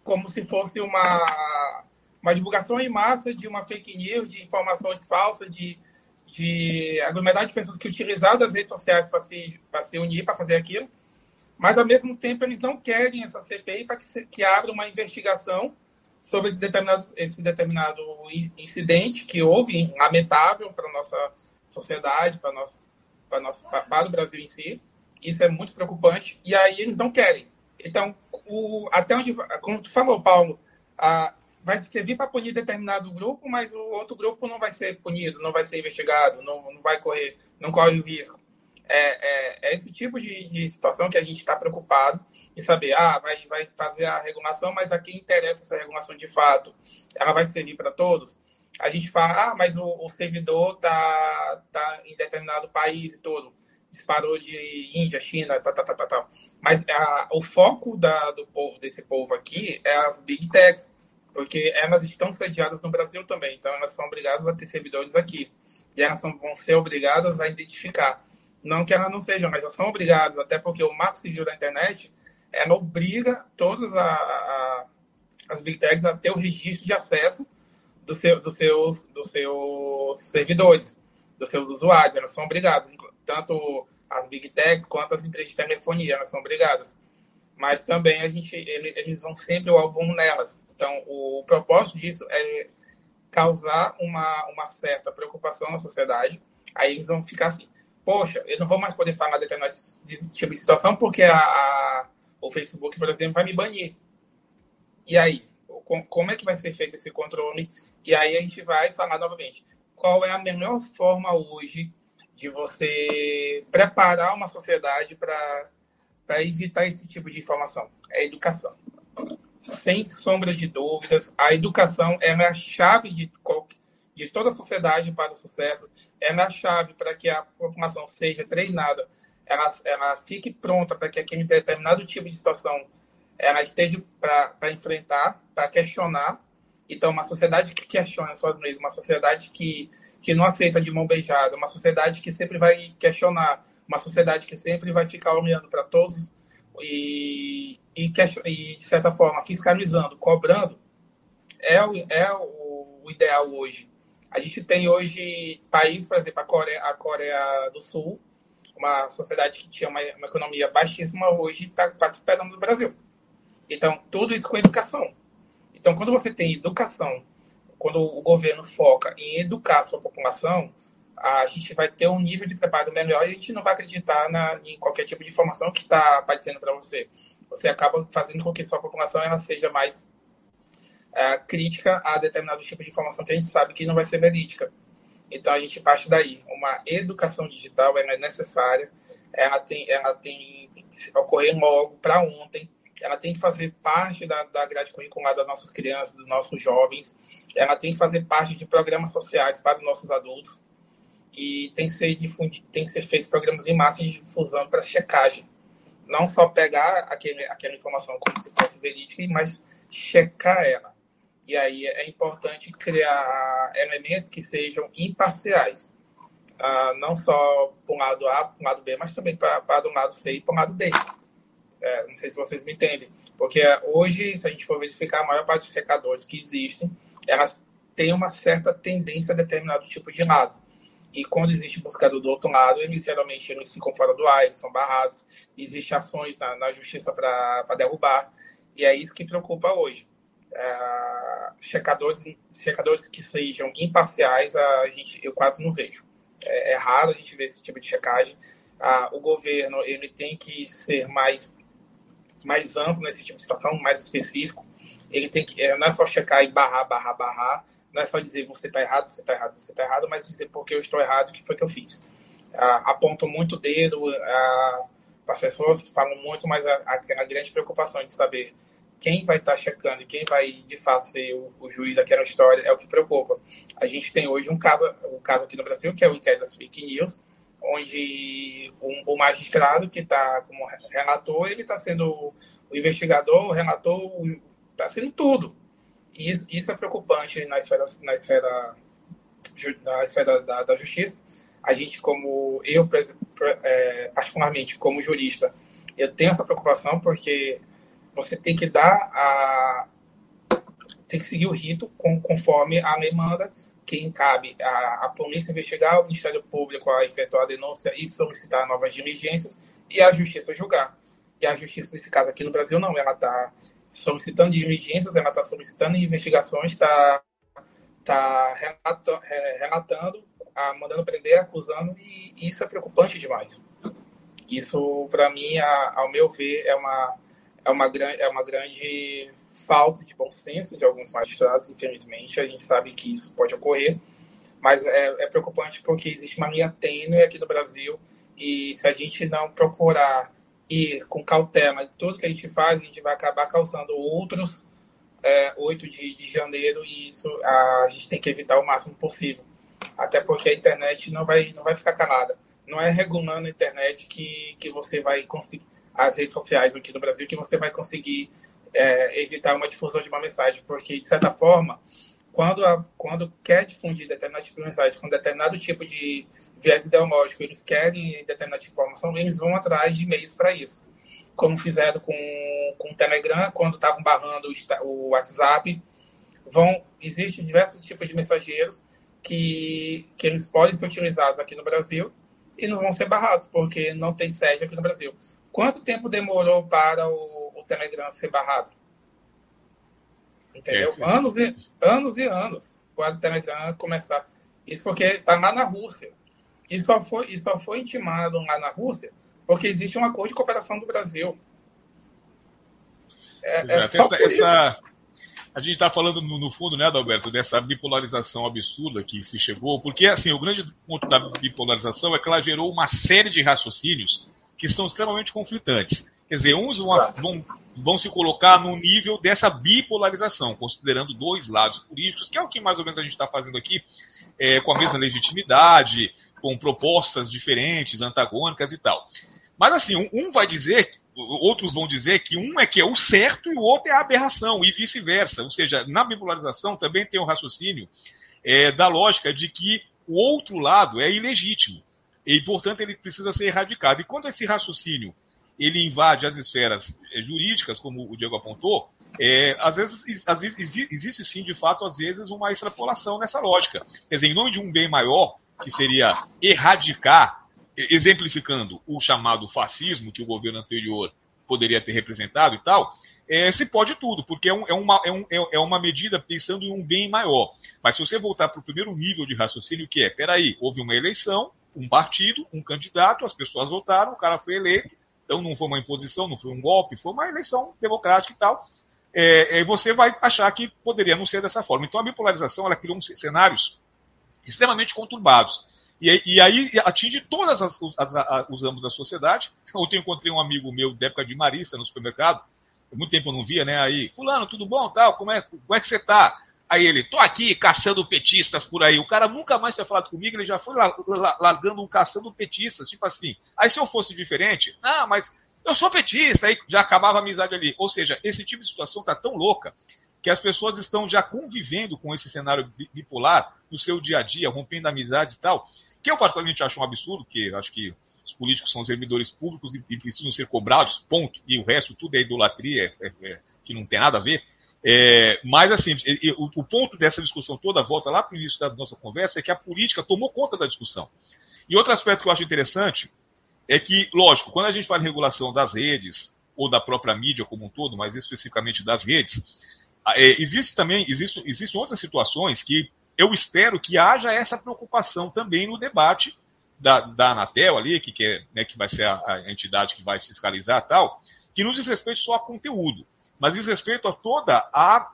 como se fosse uma, uma divulgação em massa de uma fake news, de informações falsas, de, de aglomerado de pessoas que utilizaram as redes sociais para se, se unir, para fazer aquilo. Mas, ao mesmo tempo, eles não querem essa CPI para que, que abra uma investigação sobre esse determinado, esse determinado incidente que houve, lamentável para a nossa sociedade, para nossa para, nosso, para o Brasil em si. Isso é muito preocupante. E aí eles não querem. Então, o, até onde, como tu falou, Paulo, a, vai servir para punir determinado grupo, mas o outro grupo não vai ser punido, não vai ser investigado, não, não vai correr, não corre o risco. É, é, é esse tipo de, de, situação que a gente está preocupado em saber, ah, vai, vai fazer a regulação, mas a quem interessa essa regulação de fato, ela vai servir para todos? A gente fala, ah, mas o, o servidor tá, tá em determinado país e todo, disparou de Índia, China, tal, tal, tal, tal. Mas a, o foco da, do povo, desse povo aqui, é as big techs, porque elas estão sediadas no Brasil também, então elas são obrigadas a ter servidores aqui. E elas vão ser obrigadas a identificar. Não que elas não sejam, mas elas são obrigadas, até porque o Marco Civil da Internet, ela obriga todas a, a, as Big Techs a ter o registro de acesso do seu, dos, seus, dos seus servidores, dos seus usuários. Elas são obrigadas, tanto as Big Techs quanto as empresas de telefonia, elas são obrigadas. Mas também a gente, eles vão sempre o alvo nelas. Então, o propósito disso é causar uma, uma certa preocupação na sociedade. Aí eles vão ficar assim: poxa, eu não vou mais poder falar determinado tipo de situação porque a, a, o Facebook, por exemplo, vai me banir. E aí? Como é que vai ser feito esse controle? E aí a gente vai falar novamente: qual é a melhor forma hoje de você preparar uma sociedade para evitar esse tipo de informação? É a educação sem sombra de dúvidas, a educação é a chave de, de toda a sociedade para o sucesso, é a chave para que a população seja treinada, ela, ela fique pronta para que aquele determinado tipo de situação ela esteja para enfrentar, para questionar. Então, uma sociedade que questiona suas leis, uma sociedade que, que não aceita de mão beijada, uma sociedade que sempre vai questionar, uma sociedade que sempre vai ficar olhando para todos e, e, e, de certa forma, fiscalizando, cobrando, é o, é o ideal hoje. A gente tem hoje países, por exemplo, a Coreia, a Coreia do Sul, uma sociedade que tinha uma, uma economia baixíssima, hoje está participando do Brasil. Então, tudo isso com educação. Então, quando você tem educação, quando o governo foca em educar a sua população, a gente vai ter um nível de preparo melhor e a gente não vai acreditar na, em qualquer tipo de informação que está aparecendo para você. Você acaba fazendo com que sua população ela seja mais é, crítica a determinado tipo de informação que a gente sabe que não vai ser verídica. Então a gente parte daí. Uma educação digital é necessária, ela tem, ela tem, tem que ocorrer logo para ontem. Ela tem que fazer parte da, da grade curricular das nossas crianças, dos nossos jovens. Ela tem que fazer parte de programas sociais para os nossos adultos e tem que ser difundido, tem que ser feito programas em massa de difusão para checagem. Não só pegar aquele, aquela informação como se fosse verídica, mas checar ela. E aí é importante criar elementos que sejam imparciais. Uh, não só para o lado A, para o lado B, mas também para o lado C e para o lado D. É, não sei se vocês me entendem. Porque hoje, se a gente for verificar, a maior parte dos checadores que existem, elas têm uma certa tendência a determinado tipo de lado. E quando existe buscador do outro lado, eles geralmente eles ficam fora do ar, eles são barrados, existem ações na, na justiça para derrubar. E é isso que preocupa hoje. É, checadores, checadores que sejam imparciais, a gente, eu quase não vejo. É, é raro a gente ver esse tipo de checagem. Ah, o governo ele tem que ser mais, mais amplo nesse tipo de situação, mais específico. Ele tem que, é, não é só checar e barrar, barrar, barrar, não é só dizer você está errado, você está errado, você está errado, mas dizer porque eu estou errado, o que foi que eu fiz. Apontam muito o dedo, ah, as pessoas falam muito, mas a, a, a, grande preocupação de saber quem vai estar tá checando e quem vai de fato ser o, o, juiz daquela história é o que preocupa. A gente tem hoje um caso, um caso aqui no Brasil, que é o inquérito das fake news, onde um, o magistrado que está como relator, ele está sendo o investigador, o relator, está sendo tudo. E isso, isso é preocupante na esfera, na esfera, na esfera da, da justiça. A gente, como eu, é, particularmente, como jurista, eu tenho essa preocupação porque você tem que dar a. tem que seguir o rito conforme a lei manda. Quem cabe a, a polícia investigar, o Ministério Público a efetuar a denúncia e solicitar novas diligências e a justiça julgar. E a justiça, nesse caso aqui no Brasil, não. Ela está solicitando diligências, está solicitando investigações, está tá, tá relatando a, mandando prender, acusando, e isso é preocupante demais. Isso, para mim, a, ao meu ver, é uma, é, uma, é uma grande falta de bom senso de alguns magistrados, infelizmente. A gente sabe que isso pode ocorrer, mas é, é preocupante porque existe uma linha tênue aqui no Brasil e se a gente não procurar ir com cautela tudo que a gente faz, a gente vai acabar causando outros é, 8 de, de janeiro e isso a, a gente tem que evitar o máximo possível. Até porque a internet não vai, não vai ficar calada. Não é regulando a internet que, que você vai conseguir, as redes sociais aqui no Brasil, que você vai conseguir é, evitar uma difusão de uma mensagem. Porque, de certa forma, quando, a, quando quer difundir determinado tipo de mensagem com determinado tipo de viés ideológico, eles querem determinada informação, eles vão atrás de meios para isso. Como fizeram com, com o Telegram, quando estavam barrando o, WhatsApp. Vão, existem diversos tipos de mensageiros que, que eles podem ser utilizados aqui no Brasil e não vão ser barrados, porque não tem sede aqui no Brasil. Quanto tempo demorou para o, o Telegram ser barrado? Entendeu? É, anos, e, anos e anos para o Telegram começar. Isso porque está lá na Rússia. E só, foi, e só foi intimado lá na Rússia porque existe um acordo de cooperação do Brasil. É, é essa, essa, a gente está falando no, no, fundo, né, Adalberto, dessa bipolarização absurda que se chegou, porque assim, o grande ponto da bipolarização é que ela gerou uma série de raciocínios que são extremamente conflitantes. Quer dizer, uns vão, vão, vão se colocar no nível dessa bipolarização, considerando dois lados políticos, que é o que mais ou menos a gente está fazendo aqui, é, com a mesma legitimidade, com propostas diferentes, antagônicas e tal. Mas assim, um, um vai dizer, outros vão dizer que um é que é o certo e o outro é a aberração, e vice-versa. Ou seja, na bipolarização também tem o um raciocínio é, da lógica de que o outro lado é ilegítimo. E, portanto, ele precisa ser erradicado. E quando esse raciocínio ele invade as esferas eh, jurídicas, como o Diego apontou, é, às, vezes, às vezes existe sim, de fato, às vezes, uma extrapolação nessa lógica. Quer dizer, em nome de um bem maior, que seria erradicar, exemplificando o chamado fascismo que o governo anterior poderia ter representado e tal, é, se pode tudo, porque é, um, é, uma, é, um, é, é uma medida pensando em um bem maior. Mas se você voltar para o primeiro nível de raciocínio, que é, peraí, houve uma eleição, um partido, um candidato, as pessoas votaram, o cara foi eleito, então não foi uma imposição, não foi um golpe, foi uma eleição democrática e tal. É, é, você vai achar que poderia não ser dessa forma. Então a bipolarização ela criou cenários extremamente conturbados. E, e aí atinge todos os ramos da sociedade. Ontem encontrei um amigo meu da época de Marista no supermercado, muito tempo eu não via, né? Aí, fulano, tudo bom? Tal, como é, como é que você tá? Aí ele, tô aqui caçando petistas por aí. O cara nunca mais tinha falado comigo, ele já foi largando um caçando petistas, tipo assim. Aí se eu fosse diferente, ah, mas eu sou petista, aí já acabava a amizade ali. Ou seja, esse tipo de situação tá tão louca que as pessoas estão já convivendo com esse cenário bipolar no seu dia a dia, rompendo amizades e tal, que eu particularmente acho um absurdo, porque acho que os políticos são servidores públicos e, precisam ser cobrados, ponto, e o resto tudo é idolatria, é, é, é, que não tem nada a ver. É, mas, assim, o, o, ponto dessa discussão toda, volta lá para o início da nossa conversa, é que a política tomou conta da discussão. E outro aspecto que eu acho interessante é que, lógico, quando a gente fala em regulação das redes, ou da própria mídia como um todo, mas especificamente das redes, é, existe também, existe, existem outras situações que eu espero que haja essa preocupação também no debate da, da Anatel ali, que, que, é, né, que vai ser a, a entidade que vai fiscalizar tal, que não diz respeito só a conteúdo mas diz respeito a toda a,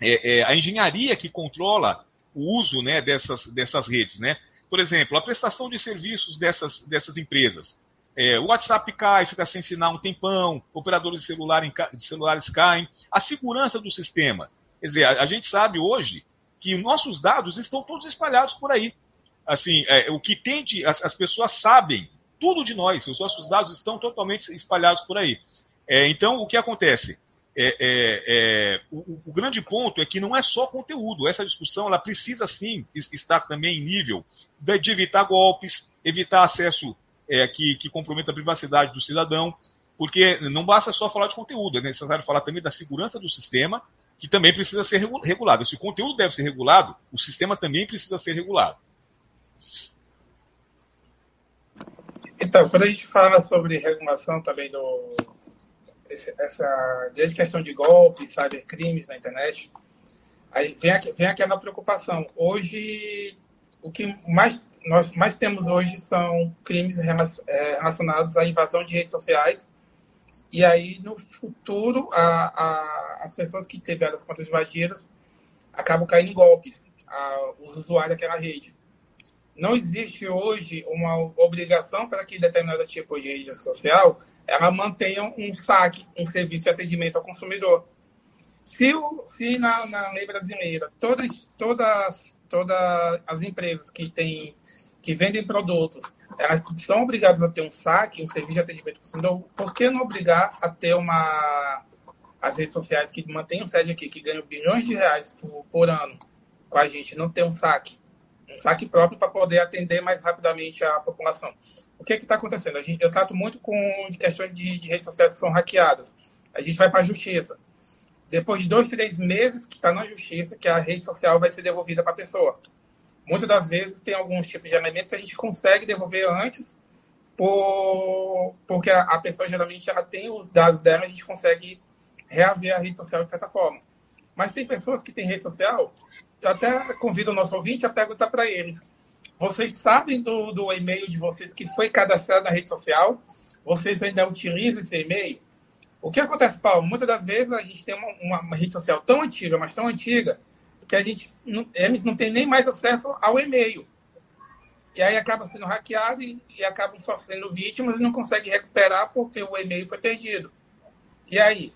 é, é, a engenharia que controla o uso né, dessas, dessas redes. Né? Por exemplo, a prestação de serviços dessas, dessas empresas. É, o WhatsApp cai, fica sem sinal um tempão, operadores de, celular em, de celulares caem, a segurança do sistema. Quer dizer, a, a, gente sabe hoje que nossos dados estão todos espalhados por aí. Assim, é, o que tem de, as, as, pessoas sabem tudo de nós, os nossos dados estão totalmente espalhados por aí. É, então, o que acontece? É, é, é, o, o, grande ponto é que não é só conteúdo. Essa discussão ela precisa sim estar também em nível de, de evitar golpes, evitar acesso é, que, que comprometa a privacidade do cidadão, porque não basta só falar de conteúdo, é necessário falar também da segurança do sistema, que também precisa ser regulado. Se o conteúdo deve ser regulado, o sistema também precisa ser regulado. Então, quando a gente fala sobre regulação também do, essa grande questão de golpes, cybercrimes na internet, aí vem, vem aquela preocupação. Hoje, o que mais nós mais temos hoje são crimes é, relacionados à invasão de redes sociais. E aí, no futuro, a, a, as pessoas que tiveram as contas invadidas acabam caindo em golpes, a, os usuários daquela rede. Não existe hoje uma obrigação para que determinado tipo de rede social ela mantenha um saque, um serviço de atendimento ao consumidor. Se, o, se na, na lei brasileira todas, todas, todas as empresas que têm que vendem produtos, elas são obrigadas a ter um saque, um serviço de atendimento ao consumidor, por que não obrigar a ter uma as redes sociais que mantêm sede aqui, que ganham bilhões de reais por, por ano com a gente, não ter um saque, um saque próprio para poder atender mais rapidamente a população. O que é está acontecendo? A gente, eu trato muito com questões de, de redes sociais que são hackeadas. A gente vai para a justiça. Depois de dois, três meses que está na justiça, que a rede social vai ser devolvida para a pessoa. Muitas das vezes tem alguns tipos de elementos que a gente consegue devolver antes, por, porque a, a, pessoa geralmente ela tem os dados dela, a gente consegue reaver a rede social de certa forma. Mas tem pessoas que têm rede social, eu até convido o nosso ouvinte a perguntar para eles: vocês sabem do, do e-mail de vocês que foi cadastrado na rede social? Vocês ainda utilizam esse e-mail? O que acontece, Paulo? Muitas das vezes a gente tem uma, uma, rede social tão antiga, mas tão antiga, que a gente não, eles não têm nem mais acesso ao e-mail. E aí acaba sendo hackeado e, e acabam sofrendo vítimas e não conseguem recuperar porque o e-mail foi perdido. E aí?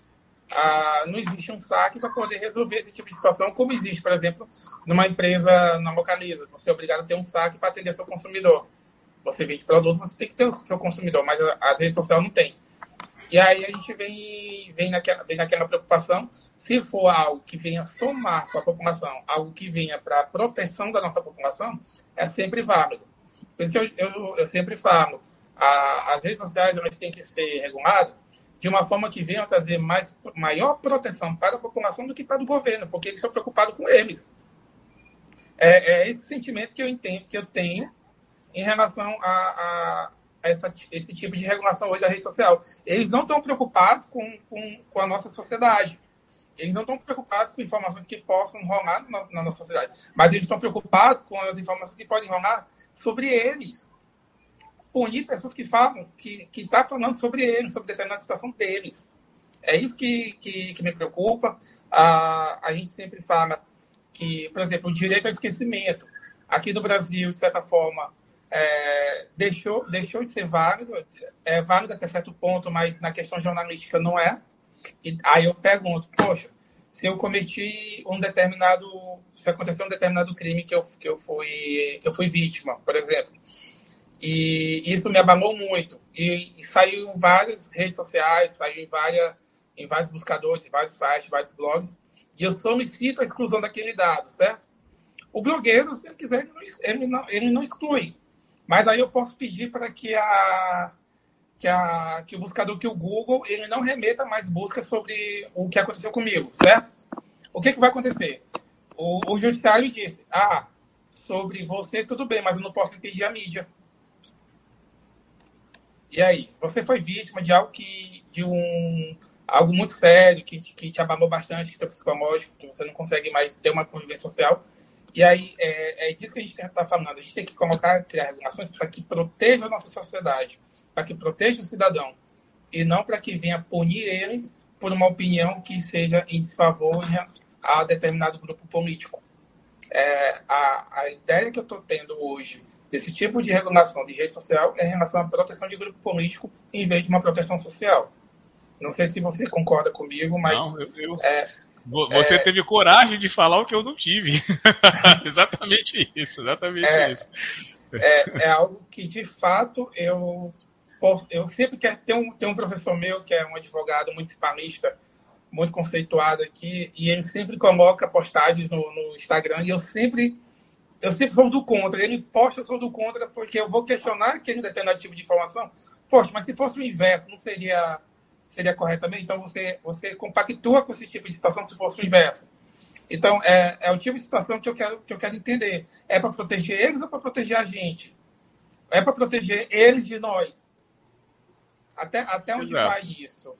Ah, não existe um saque para poder resolver esse tipo de situação, como existe, por exemplo, numa empresa na localiza. Você é obrigado a ter um saque para atender seu consumidor. Você vende produtos, você tem que ter o seu consumidor, mas as redes sociais não tem. E aí a gente vem, vem, naquela, vem naquela preocupação, se for algo que venha somar com a população, algo que venha para a proteção da nossa população, é sempre válido. Por isso que eu, eu, eu sempre falo, a, as redes sociais elas têm que ser reguladas de uma forma que venha trazer mais, maior proteção para a população do que para o governo, porque eles estão preocupados com eles. É, é esse sentimento que eu entendo, que eu tenho em relação a, a essa, esse tipo de regulação hoje da rede social. Eles não estão preocupados com, com, com a nossa sociedade. Eles não estão preocupados com informações que possam rolar na, na nossa sociedade. Mas eles estão preocupados com as informações que podem rolar sobre eles. Punir pessoas que falam, que estão tá falando sobre eles, sobre determinada situação deles. É isso que, que, que me preocupa. A, a gente sempre fala que, por exemplo, o direito ao esquecimento. Aqui no Brasil, de certa forma, é, deixou, deixou de ser válido, é válido até certo ponto, mas na questão jornalística não é. E aí eu pergunto, poxa, se eu cometi um determinado, se aconteceu um determinado crime que eu, que eu, fui, que eu fui vítima, por exemplo, e isso me abalou muito, e, e saiu em várias redes sociais, saiu em, várias, em vários buscadores, vários sites, vários blogs, e eu só me cito a exclusão daquele dado, certo? O blogueiro, se ele quiser, ele não, ele não, ele não exclui. Mas aí eu posso pedir para que a que, a, que o buscador, que o Google, ele não remeta mais buscas sobre o que aconteceu comigo, certo? O que, que vai acontecer? O, o judiciário disse, ah, sobre você tudo bem, mas eu não posso impedir a mídia. E aí, você foi vítima de algo que, de um, algo muito sério, que, que te abalou bastante, que teu psicológico, que você não consegue mais ter uma convivência social. E aí, é, é disso que a gente está falando. A gente tem que colocar, criar regulações para que proteja a nossa sociedade, para que proteja o cidadão, e não para que venha punir ele por uma opinião que seja em desfavor a determinado grupo político. É, a, a ideia que eu estou tendo hoje desse tipo de regulação de rede social é em relação à proteção de grupo político em vez de uma proteção social. Não sei se você concorda comigo, mas não, eu, eu... É, você é... teve coragem de falar o que eu não tive. exatamente isso, exatamente é, isso. É, é, algo que, de fato, eu, eu sempre quero ter um, ter um professor meu que é um advogado municipalista, muito conceituado aqui, e ele sempre coloca postagens no, no Instagram, e eu sempre eu sempre sou do contra. Ele posta, eu sou do contra, porque eu vou questionar aquele determinado tipo de informação. Poxa, mas se fosse o inverso, não seria seria correto também. Então, você, você compactua com esse tipo de situação se fosse o inverso. Então, é, é o tipo de situação que eu quero, que eu quero entender. É para proteger eles ou para proteger a gente? É para proteger eles de nós? Até, até onde Exato. vai isso?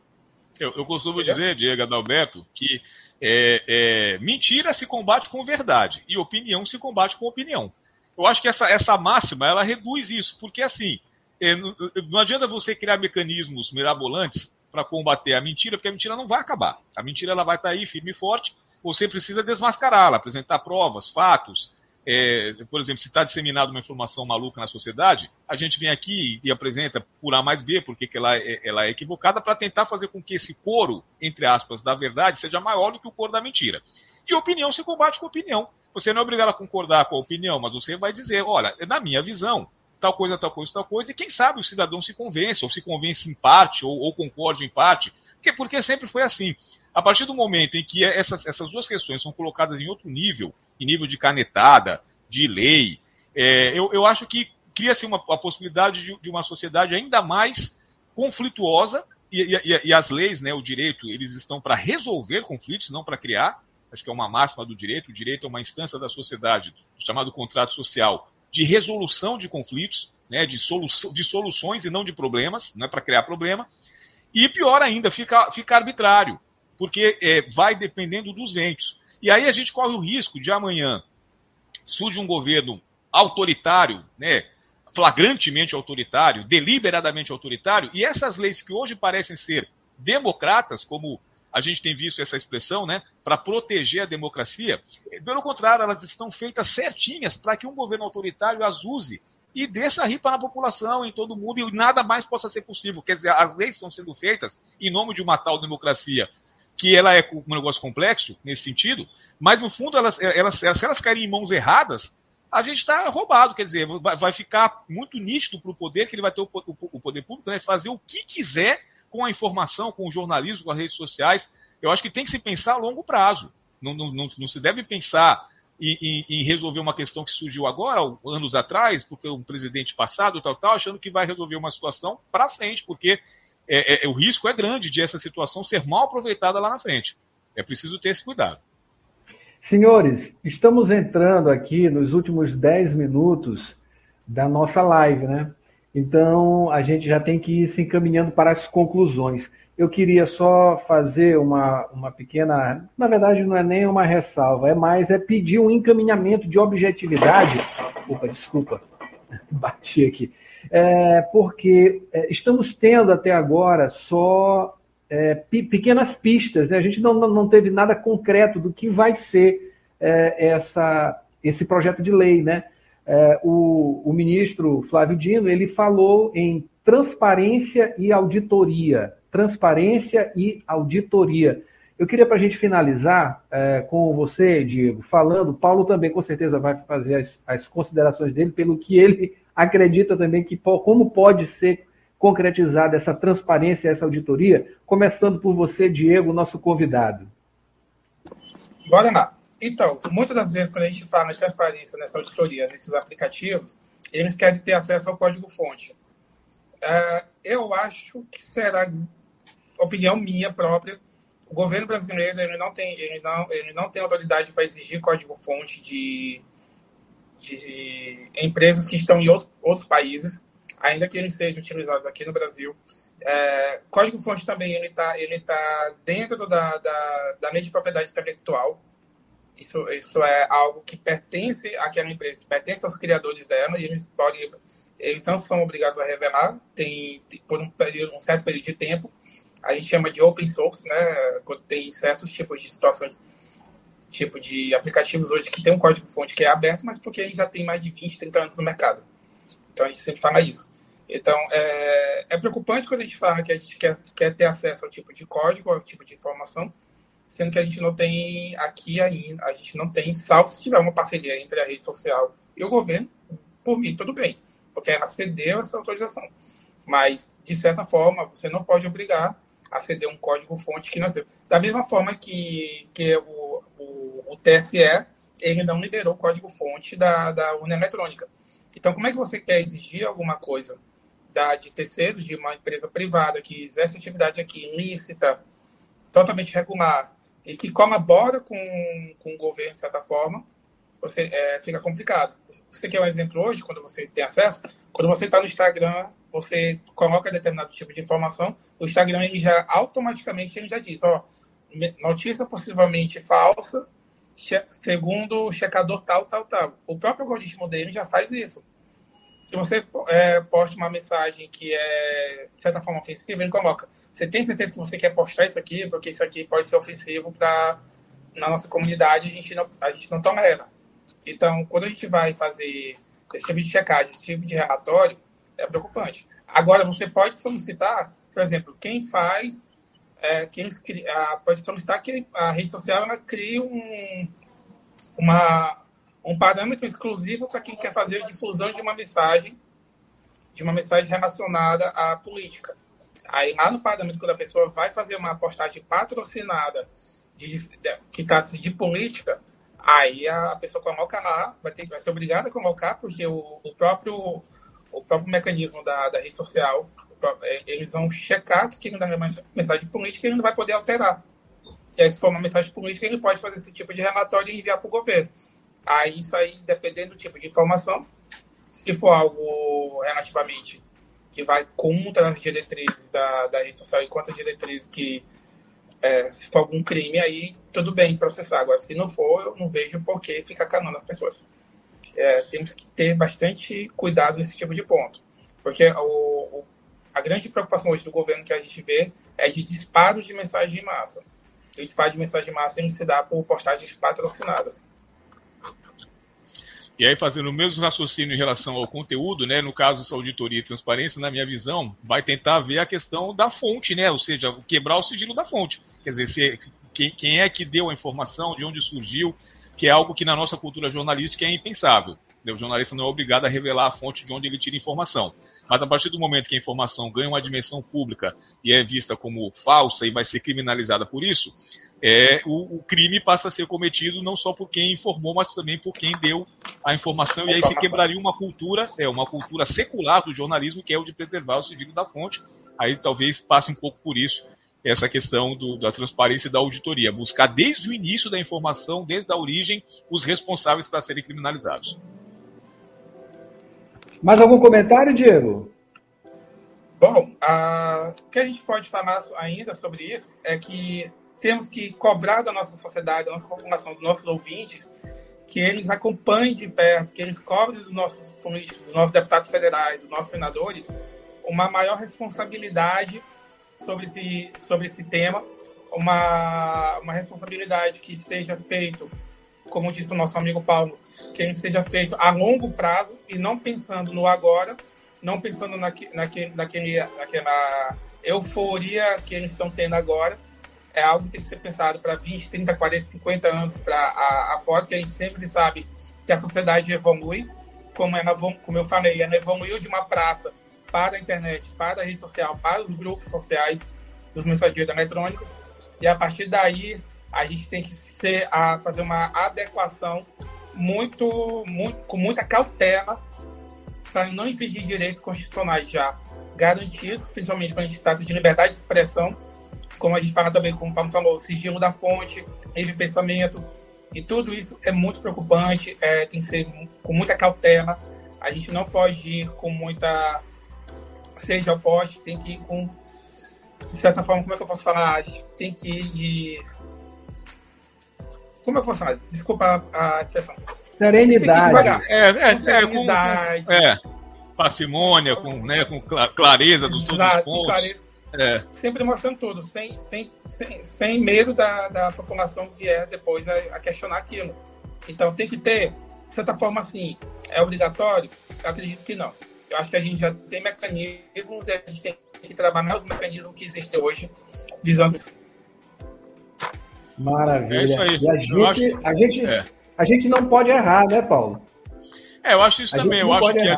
Eu, eu costumo Entendeu? dizer, Diego Adalberto, que é, é, mentira se combate com verdade e opinião se combate com opinião. eu acho que essa, essa máxima ela reduz isso, porque assim, é, não adianta você criar mecanismos mirabolantes para combater a mentira, porque a mentira não vai acabar. A mentira ela vai estar tá aí firme e forte, você precisa desmascará-la, apresentar provas, fatos, é, por exemplo, se está disseminada uma informação maluca na sociedade, a gente vem aqui e apresenta por A mais B, porque ela é, ela é equivocada, para tentar fazer com que esse coro, entre aspas, da verdade seja maior do que o coro da mentira. E opinião se combate com opinião. Você não é obrigado a concordar com a opinião, mas você vai dizer, olha, é na minha visão, tal coisa, tal coisa, tal coisa, e quem sabe o cidadão se convence, ou se convence em parte, ou, ou concorde em parte, porque, porque sempre foi assim. A partir do momento em que essas, essas duas questões são colocadas em outro nível, em nível de canetada, de lei, é, eu, eu acho que cria-se uma, a possibilidade de, de, uma sociedade ainda mais conflituosa, e, e, e, as leis, né, o direito, eles estão para resolver conflitos, não para criar. Acho que é uma máxima do direito. O direito é uma instância da sociedade, chamado contrato social, de resolução de conflitos, né, de, solu de soluções e não de problemas, não é para criar problema. E pior ainda, fica, fica arbitrário, porque é, vai dependendo dos ventos. E aí a gente corre o risco de amanhã surge um governo autoritário, né, flagrantemente autoritário, deliberadamente autoritário, e essas leis que hoje parecem ser democratas, como a gente tem visto essa expressão, né, para proteger a democracia, pelo contrário, elas estão feitas certinhas para que um governo autoritário as use e desça ripa na população, em todo mundo, e nada mais possa ser possível. Quer dizer, as leis estão sendo feitas em nome de uma tal democracia que ela é um negócio complexo nesse sentido, mas no fundo, elas, elas, se elas caírem em mãos erradas, a gente está roubado, quer dizer, vai, ficar muito nítido para o poder que ele vai ter o, o, o poder público, né, fazer o que quiser com a informação, com o jornalismo, com as redes sociais. Eu acho que tem que se pensar a longo prazo. Não, não, não, não se deve pensar em, em, em, resolver uma questão que surgiu agora, anos atrás, porque um presidente passado, tal, tal, achando que vai resolver uma situação para frente, porque é, é, o risco é grande de essa situação ser mal aproveitada lá na frente. É preciso ter esse cuidado. Senhores, estamos entrando aqui nos últimos 10 minutos da nossa live, né? Então a gente já tem que ir se encaminhando para as conclusões. Eu queria só fazer uma, uma pequena. Na verdade, não é nem uma ressalva, é mais é pedir um encaminhamento de objetividade. Opa, desculpa, bati aqui é, porque é, estamos tendo até agora só é, pequenas pistas, né? a gente não, não teve nada concreto do que vai ser é, essa, esse projeto de lei. Né? É, o, o ministro Flávio Dino ele falou em transparência e auditoria. Transparência e auditoria. Eu queria, para a gente finalizar é, com você, Diego, falando, Paulo também com certeza vai fazer as, as considerações dele pelo que ele acredita também que como pode ser concretizada essa transparência, essa auditoria, começando por você, Diego, nosso convidado. Bora lá. Então, muitas das vezes quando a gente fala de transparência nessa auditoria, nesses aplicativos, eles querem ter acesso ao código-fonte. Uh, eu acho que será opinião minha própria. O governo brasileiro ele não tem, ele não, ele não tem autoridade para exigir código-fonte de de empresas que estão em outro, outros países, ainda que eles sejam utilizados aqui no Brasil. É, Código-fonte também ele está ele tá dentro da, da, da lei de propriedade intelectual. Isso, isso é algo que pertence àquela empresa, pertence aos criadores dela, e eles podem, eles não são obrigados a revelar, tem, tem por um, período, um certo período de tempo. A gente chama de open source, né? Quando tem certos tipos de situações tipo de aplicativos hoje que tem um código-fonte que é aberto, mas porque a gente já tem mais de 20, 30 anos no mercado. Então a gente sempre fala isso. Então é, é preocupante quando a gente fala que a gente quer, quer ter acesso ao tipo de código, ao tipo de informação, sendo que a gente não tem aqui ainda, a gente não tem, salvo se tiver uma parceria entre a rede social e o governo, por mim tudo bem, porque ela cedeu essa autorização. Mas, de certa forma, você não pode obrigar a ceder um código-fonte que nasceu. Da mesma forma que, que o, o, TSE ele não liberou o código-fonte da, da urna eletrônica. Então, como é que você quer exigir alguma coisa da, de terceiros, de uma empresa privada que exerce atividade aqui ilícita, totalmente regular, e que colabora com, com o governo, de certa forma, você é, fica complicado. Você quer um exemplo hoje, quando você tem acesso? Quando você está no Instagram, você coloca determinado tipo de informação, o Instagram ele já automaticamente ele já diz, ó, notícia possivelmente falsa segundo o checador tal, tal, tal. O próprio algoritmo dele já faz isso. Se você é, posta uma mensagem que é, de certa forma, ofensiva, ele coloca: Você tem certeza que você quer postar isso aqui? Porque isso aqui pode ser ofensivo para. Na nossa comunidade, a gente, não, a gente não tolera. Então, quando a gente vai fazer esse tipo de checagem, esse tipo de relatório, é preocupante. Agora, você pode solicitar, por exemplo, quem faz é, que eles a, pode solicitar que a rede social ela crie um, uma, um parâmetro exclusivo para quem quer fazer a difusão de uma mensagem, de uma mensagem relacionada à política. Aí lá no parâmetro, quando a pessoa vai fazer uma postagem patrocinada de, de, que está de política, aí a pessoa coloca lá, vai, ter, vai ser obrigada a colocar, porque o, o próprio o próprio mecanismo da, da rede social eles vão checar que quem dá mensagem política ele não vai poder alterar. E aí, se for uma mensagem política, ele pode fazer esse tipo de relatório e enviar para o governo. Aí, isso aí, dependendo do tipo de informação, se for algo relativamente que vai contra as diretrizes da, da rede social e contra as diretrizes que, é, se for algum crime, aí tudo bem processar. Agora, se não for, eu não vejo por que ficar canando as pessoas. É, temos que ter bastante cuidado nesse tipo de ponto. Porque o, o a grande preocupação hoje do governo que a gente vê é de disparo de mensagem em massa. E o disparo de mensagem em massa ele se dá por postagens patrocinadas. E aí, fazendo o mesmo raciocínio em relação ao conteúdo, né, no caso dessa auditoria e transparência, na minha visão, vai tentar ver a questão da fonte, né, ou seja, quebrar o sigilo da fonte. Quer dizer, se, quem, quem é que deu a informação, de onde surgiu, que é algo que na nossa cultura jornalística é impensável. O jornalista não é obrigado a revelar a fonte de onde ele tira informação. Mas a partir do momento que a informação ganha uma dimensão pública e é vista como falsa e vai ser criminalizada por isso, é, o, o, crime passa a ser cometido não só por quem informou, mas também por quem deu a informação. E aí se quebraria uma cultura, é uma cultura secular do jornalismo, que é o de preservar o sigilo da fonte. Aí talvez passe um pouco por isso essa questão do, da transparência e da auditoria, buscar desde o início da informação, desde a origem, os responsáveis para serem criminalizados. Mais algum comentário, Diego? Bom, o que a gente pode falar ainda sobre isso é que temos que cobrar da nossa sociedade, da nossa população, dos nossos ouvintes, que eles acompanhem de perto, que eles cobrem dos nossos políticos, dos nossos deputados federais, dos nossos senadores, uma maior responsabilidade sobre esse, sobre esse tema, uma, uma responsabilidade que seja feito como disse o nosso amigo Paulo, que ele seja feito a longo prazo e não pensando no agora, não pensando naque, naquele, naquele, naquela euforia que eles estão tendo agora. É algo que tem que ser pensado para 20, 30, 40, 50 anos para a, a que a gente sempre sabe que a sociedade evolui. Como, ela, como eu falei, ela evoluiu de uma praça para a internet, para a rede social, para os grupos sociais dos mensageiros eletrônicos. E a partir daí, a gente tem que ser, a, fazer uma adequação muito, muito com muita cautela para não infringir direitos constitucionais já garantidos, principalmente quando a gente trata de liberdade de expressão, como a gente fala também, como o Paulo falou, sigilo da fonte, livre pensamento, e tudo isso é muito preocupante, é, tem que ser com muita cautela, a gente não pode ir com muita seja oposto, tem que ir com, de certa forma, como é que eu posso falar? A gente tem que ir de como eu posso falar? Desculpa a expressão. Serenidade. É, é, com serenidade. É, com, é, parcimônia, com, né, com clareza dos todos os pontos. É. Sempre mostrando tudo, sem, sem, sem, sem medo da, da população vier depois a, a, questionar aquilo. Então tem que ter, de certa forma, assim, é obrigatório? Eu acredito que não. Eu acho que a gente já tem mecanismos e a gente tem que trabalhar os mecanismos que existem hoje visando isso. Maravilha. É isso aí. E a gente, acho... a, gente, é. a gente não pode errar, né, Paulo? É, eu acho isso a também. Eu acho que a,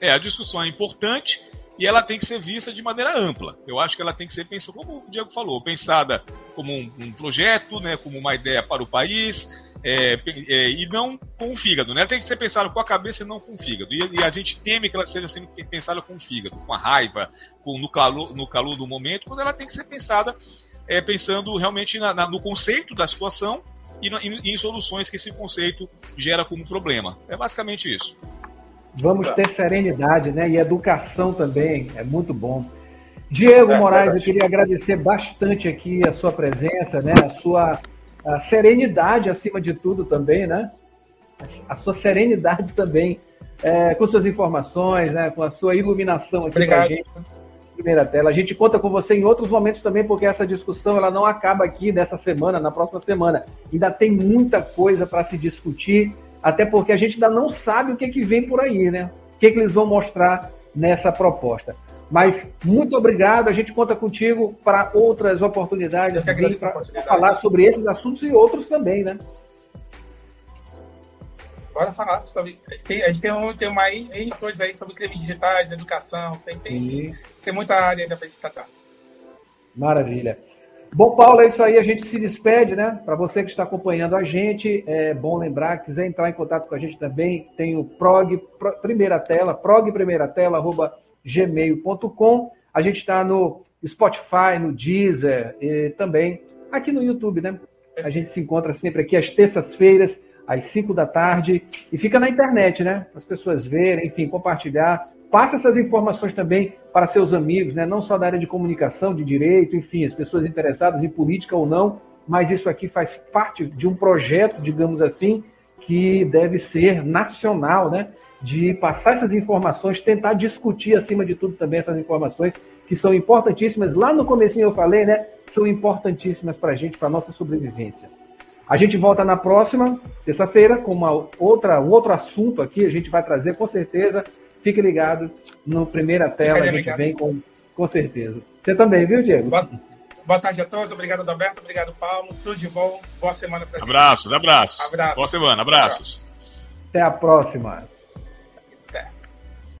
é, a discussão é importante e ela tem que ser vista de maneira ampla. Eu acho que ela tem que ser pensada, como o Diego falou, pensada como um, um projeto, né, como uma ideia para o país, é, é, e não com o fígado. Né? Ela tem que ser pensada com a cabeça e não com o fígado. E, e a gente teme que ela seja sempre pensada com o fígado, com a raiva, com, no, calor, no calor do momento, quando ela tem que ser pensada é, pensando realmente na, na, no conceito da situação e, no, em, em soluções que esse conceito gera como problema. É basicamente isso. Vamos ter serenidade, né? E educação também, é muito bom. Diego é, Moraes, eu queria agradecer bastante aqui a sua presença, né? A sua, a serenidade acima de tudo também, né? A sua serenidade também, é, com suas informações, né? com a sua iluminação aqui Obrigado. gente. Primeira tela. A gente conta com você em outros momentos também, porque essa discussão ela não acaba aqui nessa semana, na próxima semana. Ainda tem muita coisa para se discutir, até porque a gente ainda não sabe o que, que vem por aí, né? O que, que eles vão mostrar nessa proposta. Mas muito obrigado, a gente conta contigo para outras oportunidades para falar sobre esses assuntos e outros também, né? Bora falar sobre. A gente tem, a gente tem, um, tem uma em todos aí sobre crimes digitais, educação, sem tem, tem muita área ainda para gente tratar. Maravilha. Bom, Paulo, é isso aí. A gente se despede, né? Para você que está acompanhando a gente, é bom lembrar, quiser entrar em contato com a gente também, tem o prog, primeira tela, prog primeira tela, arroba gmail.com. A gente está no Spotify, no Deezer e também aqui no YouTube, né? A gente se encontra sempre aqui às terças-feiras, às 5 da tarde, e fica na internet, né? Para as pessoas verem, enfim, compartilhar. Passa essas informações também para seus amigos, né? Não só da área de comunicação, de direito, enfim, as pessoas interessadas em política ou não, mas isso aqui faz parte de um projeto, digamos assim, que deve ser nacional, né? de passar essas informações, tentar discutir acima de tudo também essas informações que são importantíssimas. Lá no começo eu falei, né? São importantíssimas para a gente, para a nossa sobrevivência. A gente volta na próxima terça-feira com uma outra, um outro assunto aqui. A gente vai trazer com certeza. Fique ligado no primeira tela. a gente vem com, com certeza. Você também, viu, Diego? Boa, boa tarde a todos. Obrigado, Adalberto. Obrigado, Paulo. Tudo de bom. Boa semana para Abraços, abraços. Abraço. Boa semana. Abraços. Até a próxima.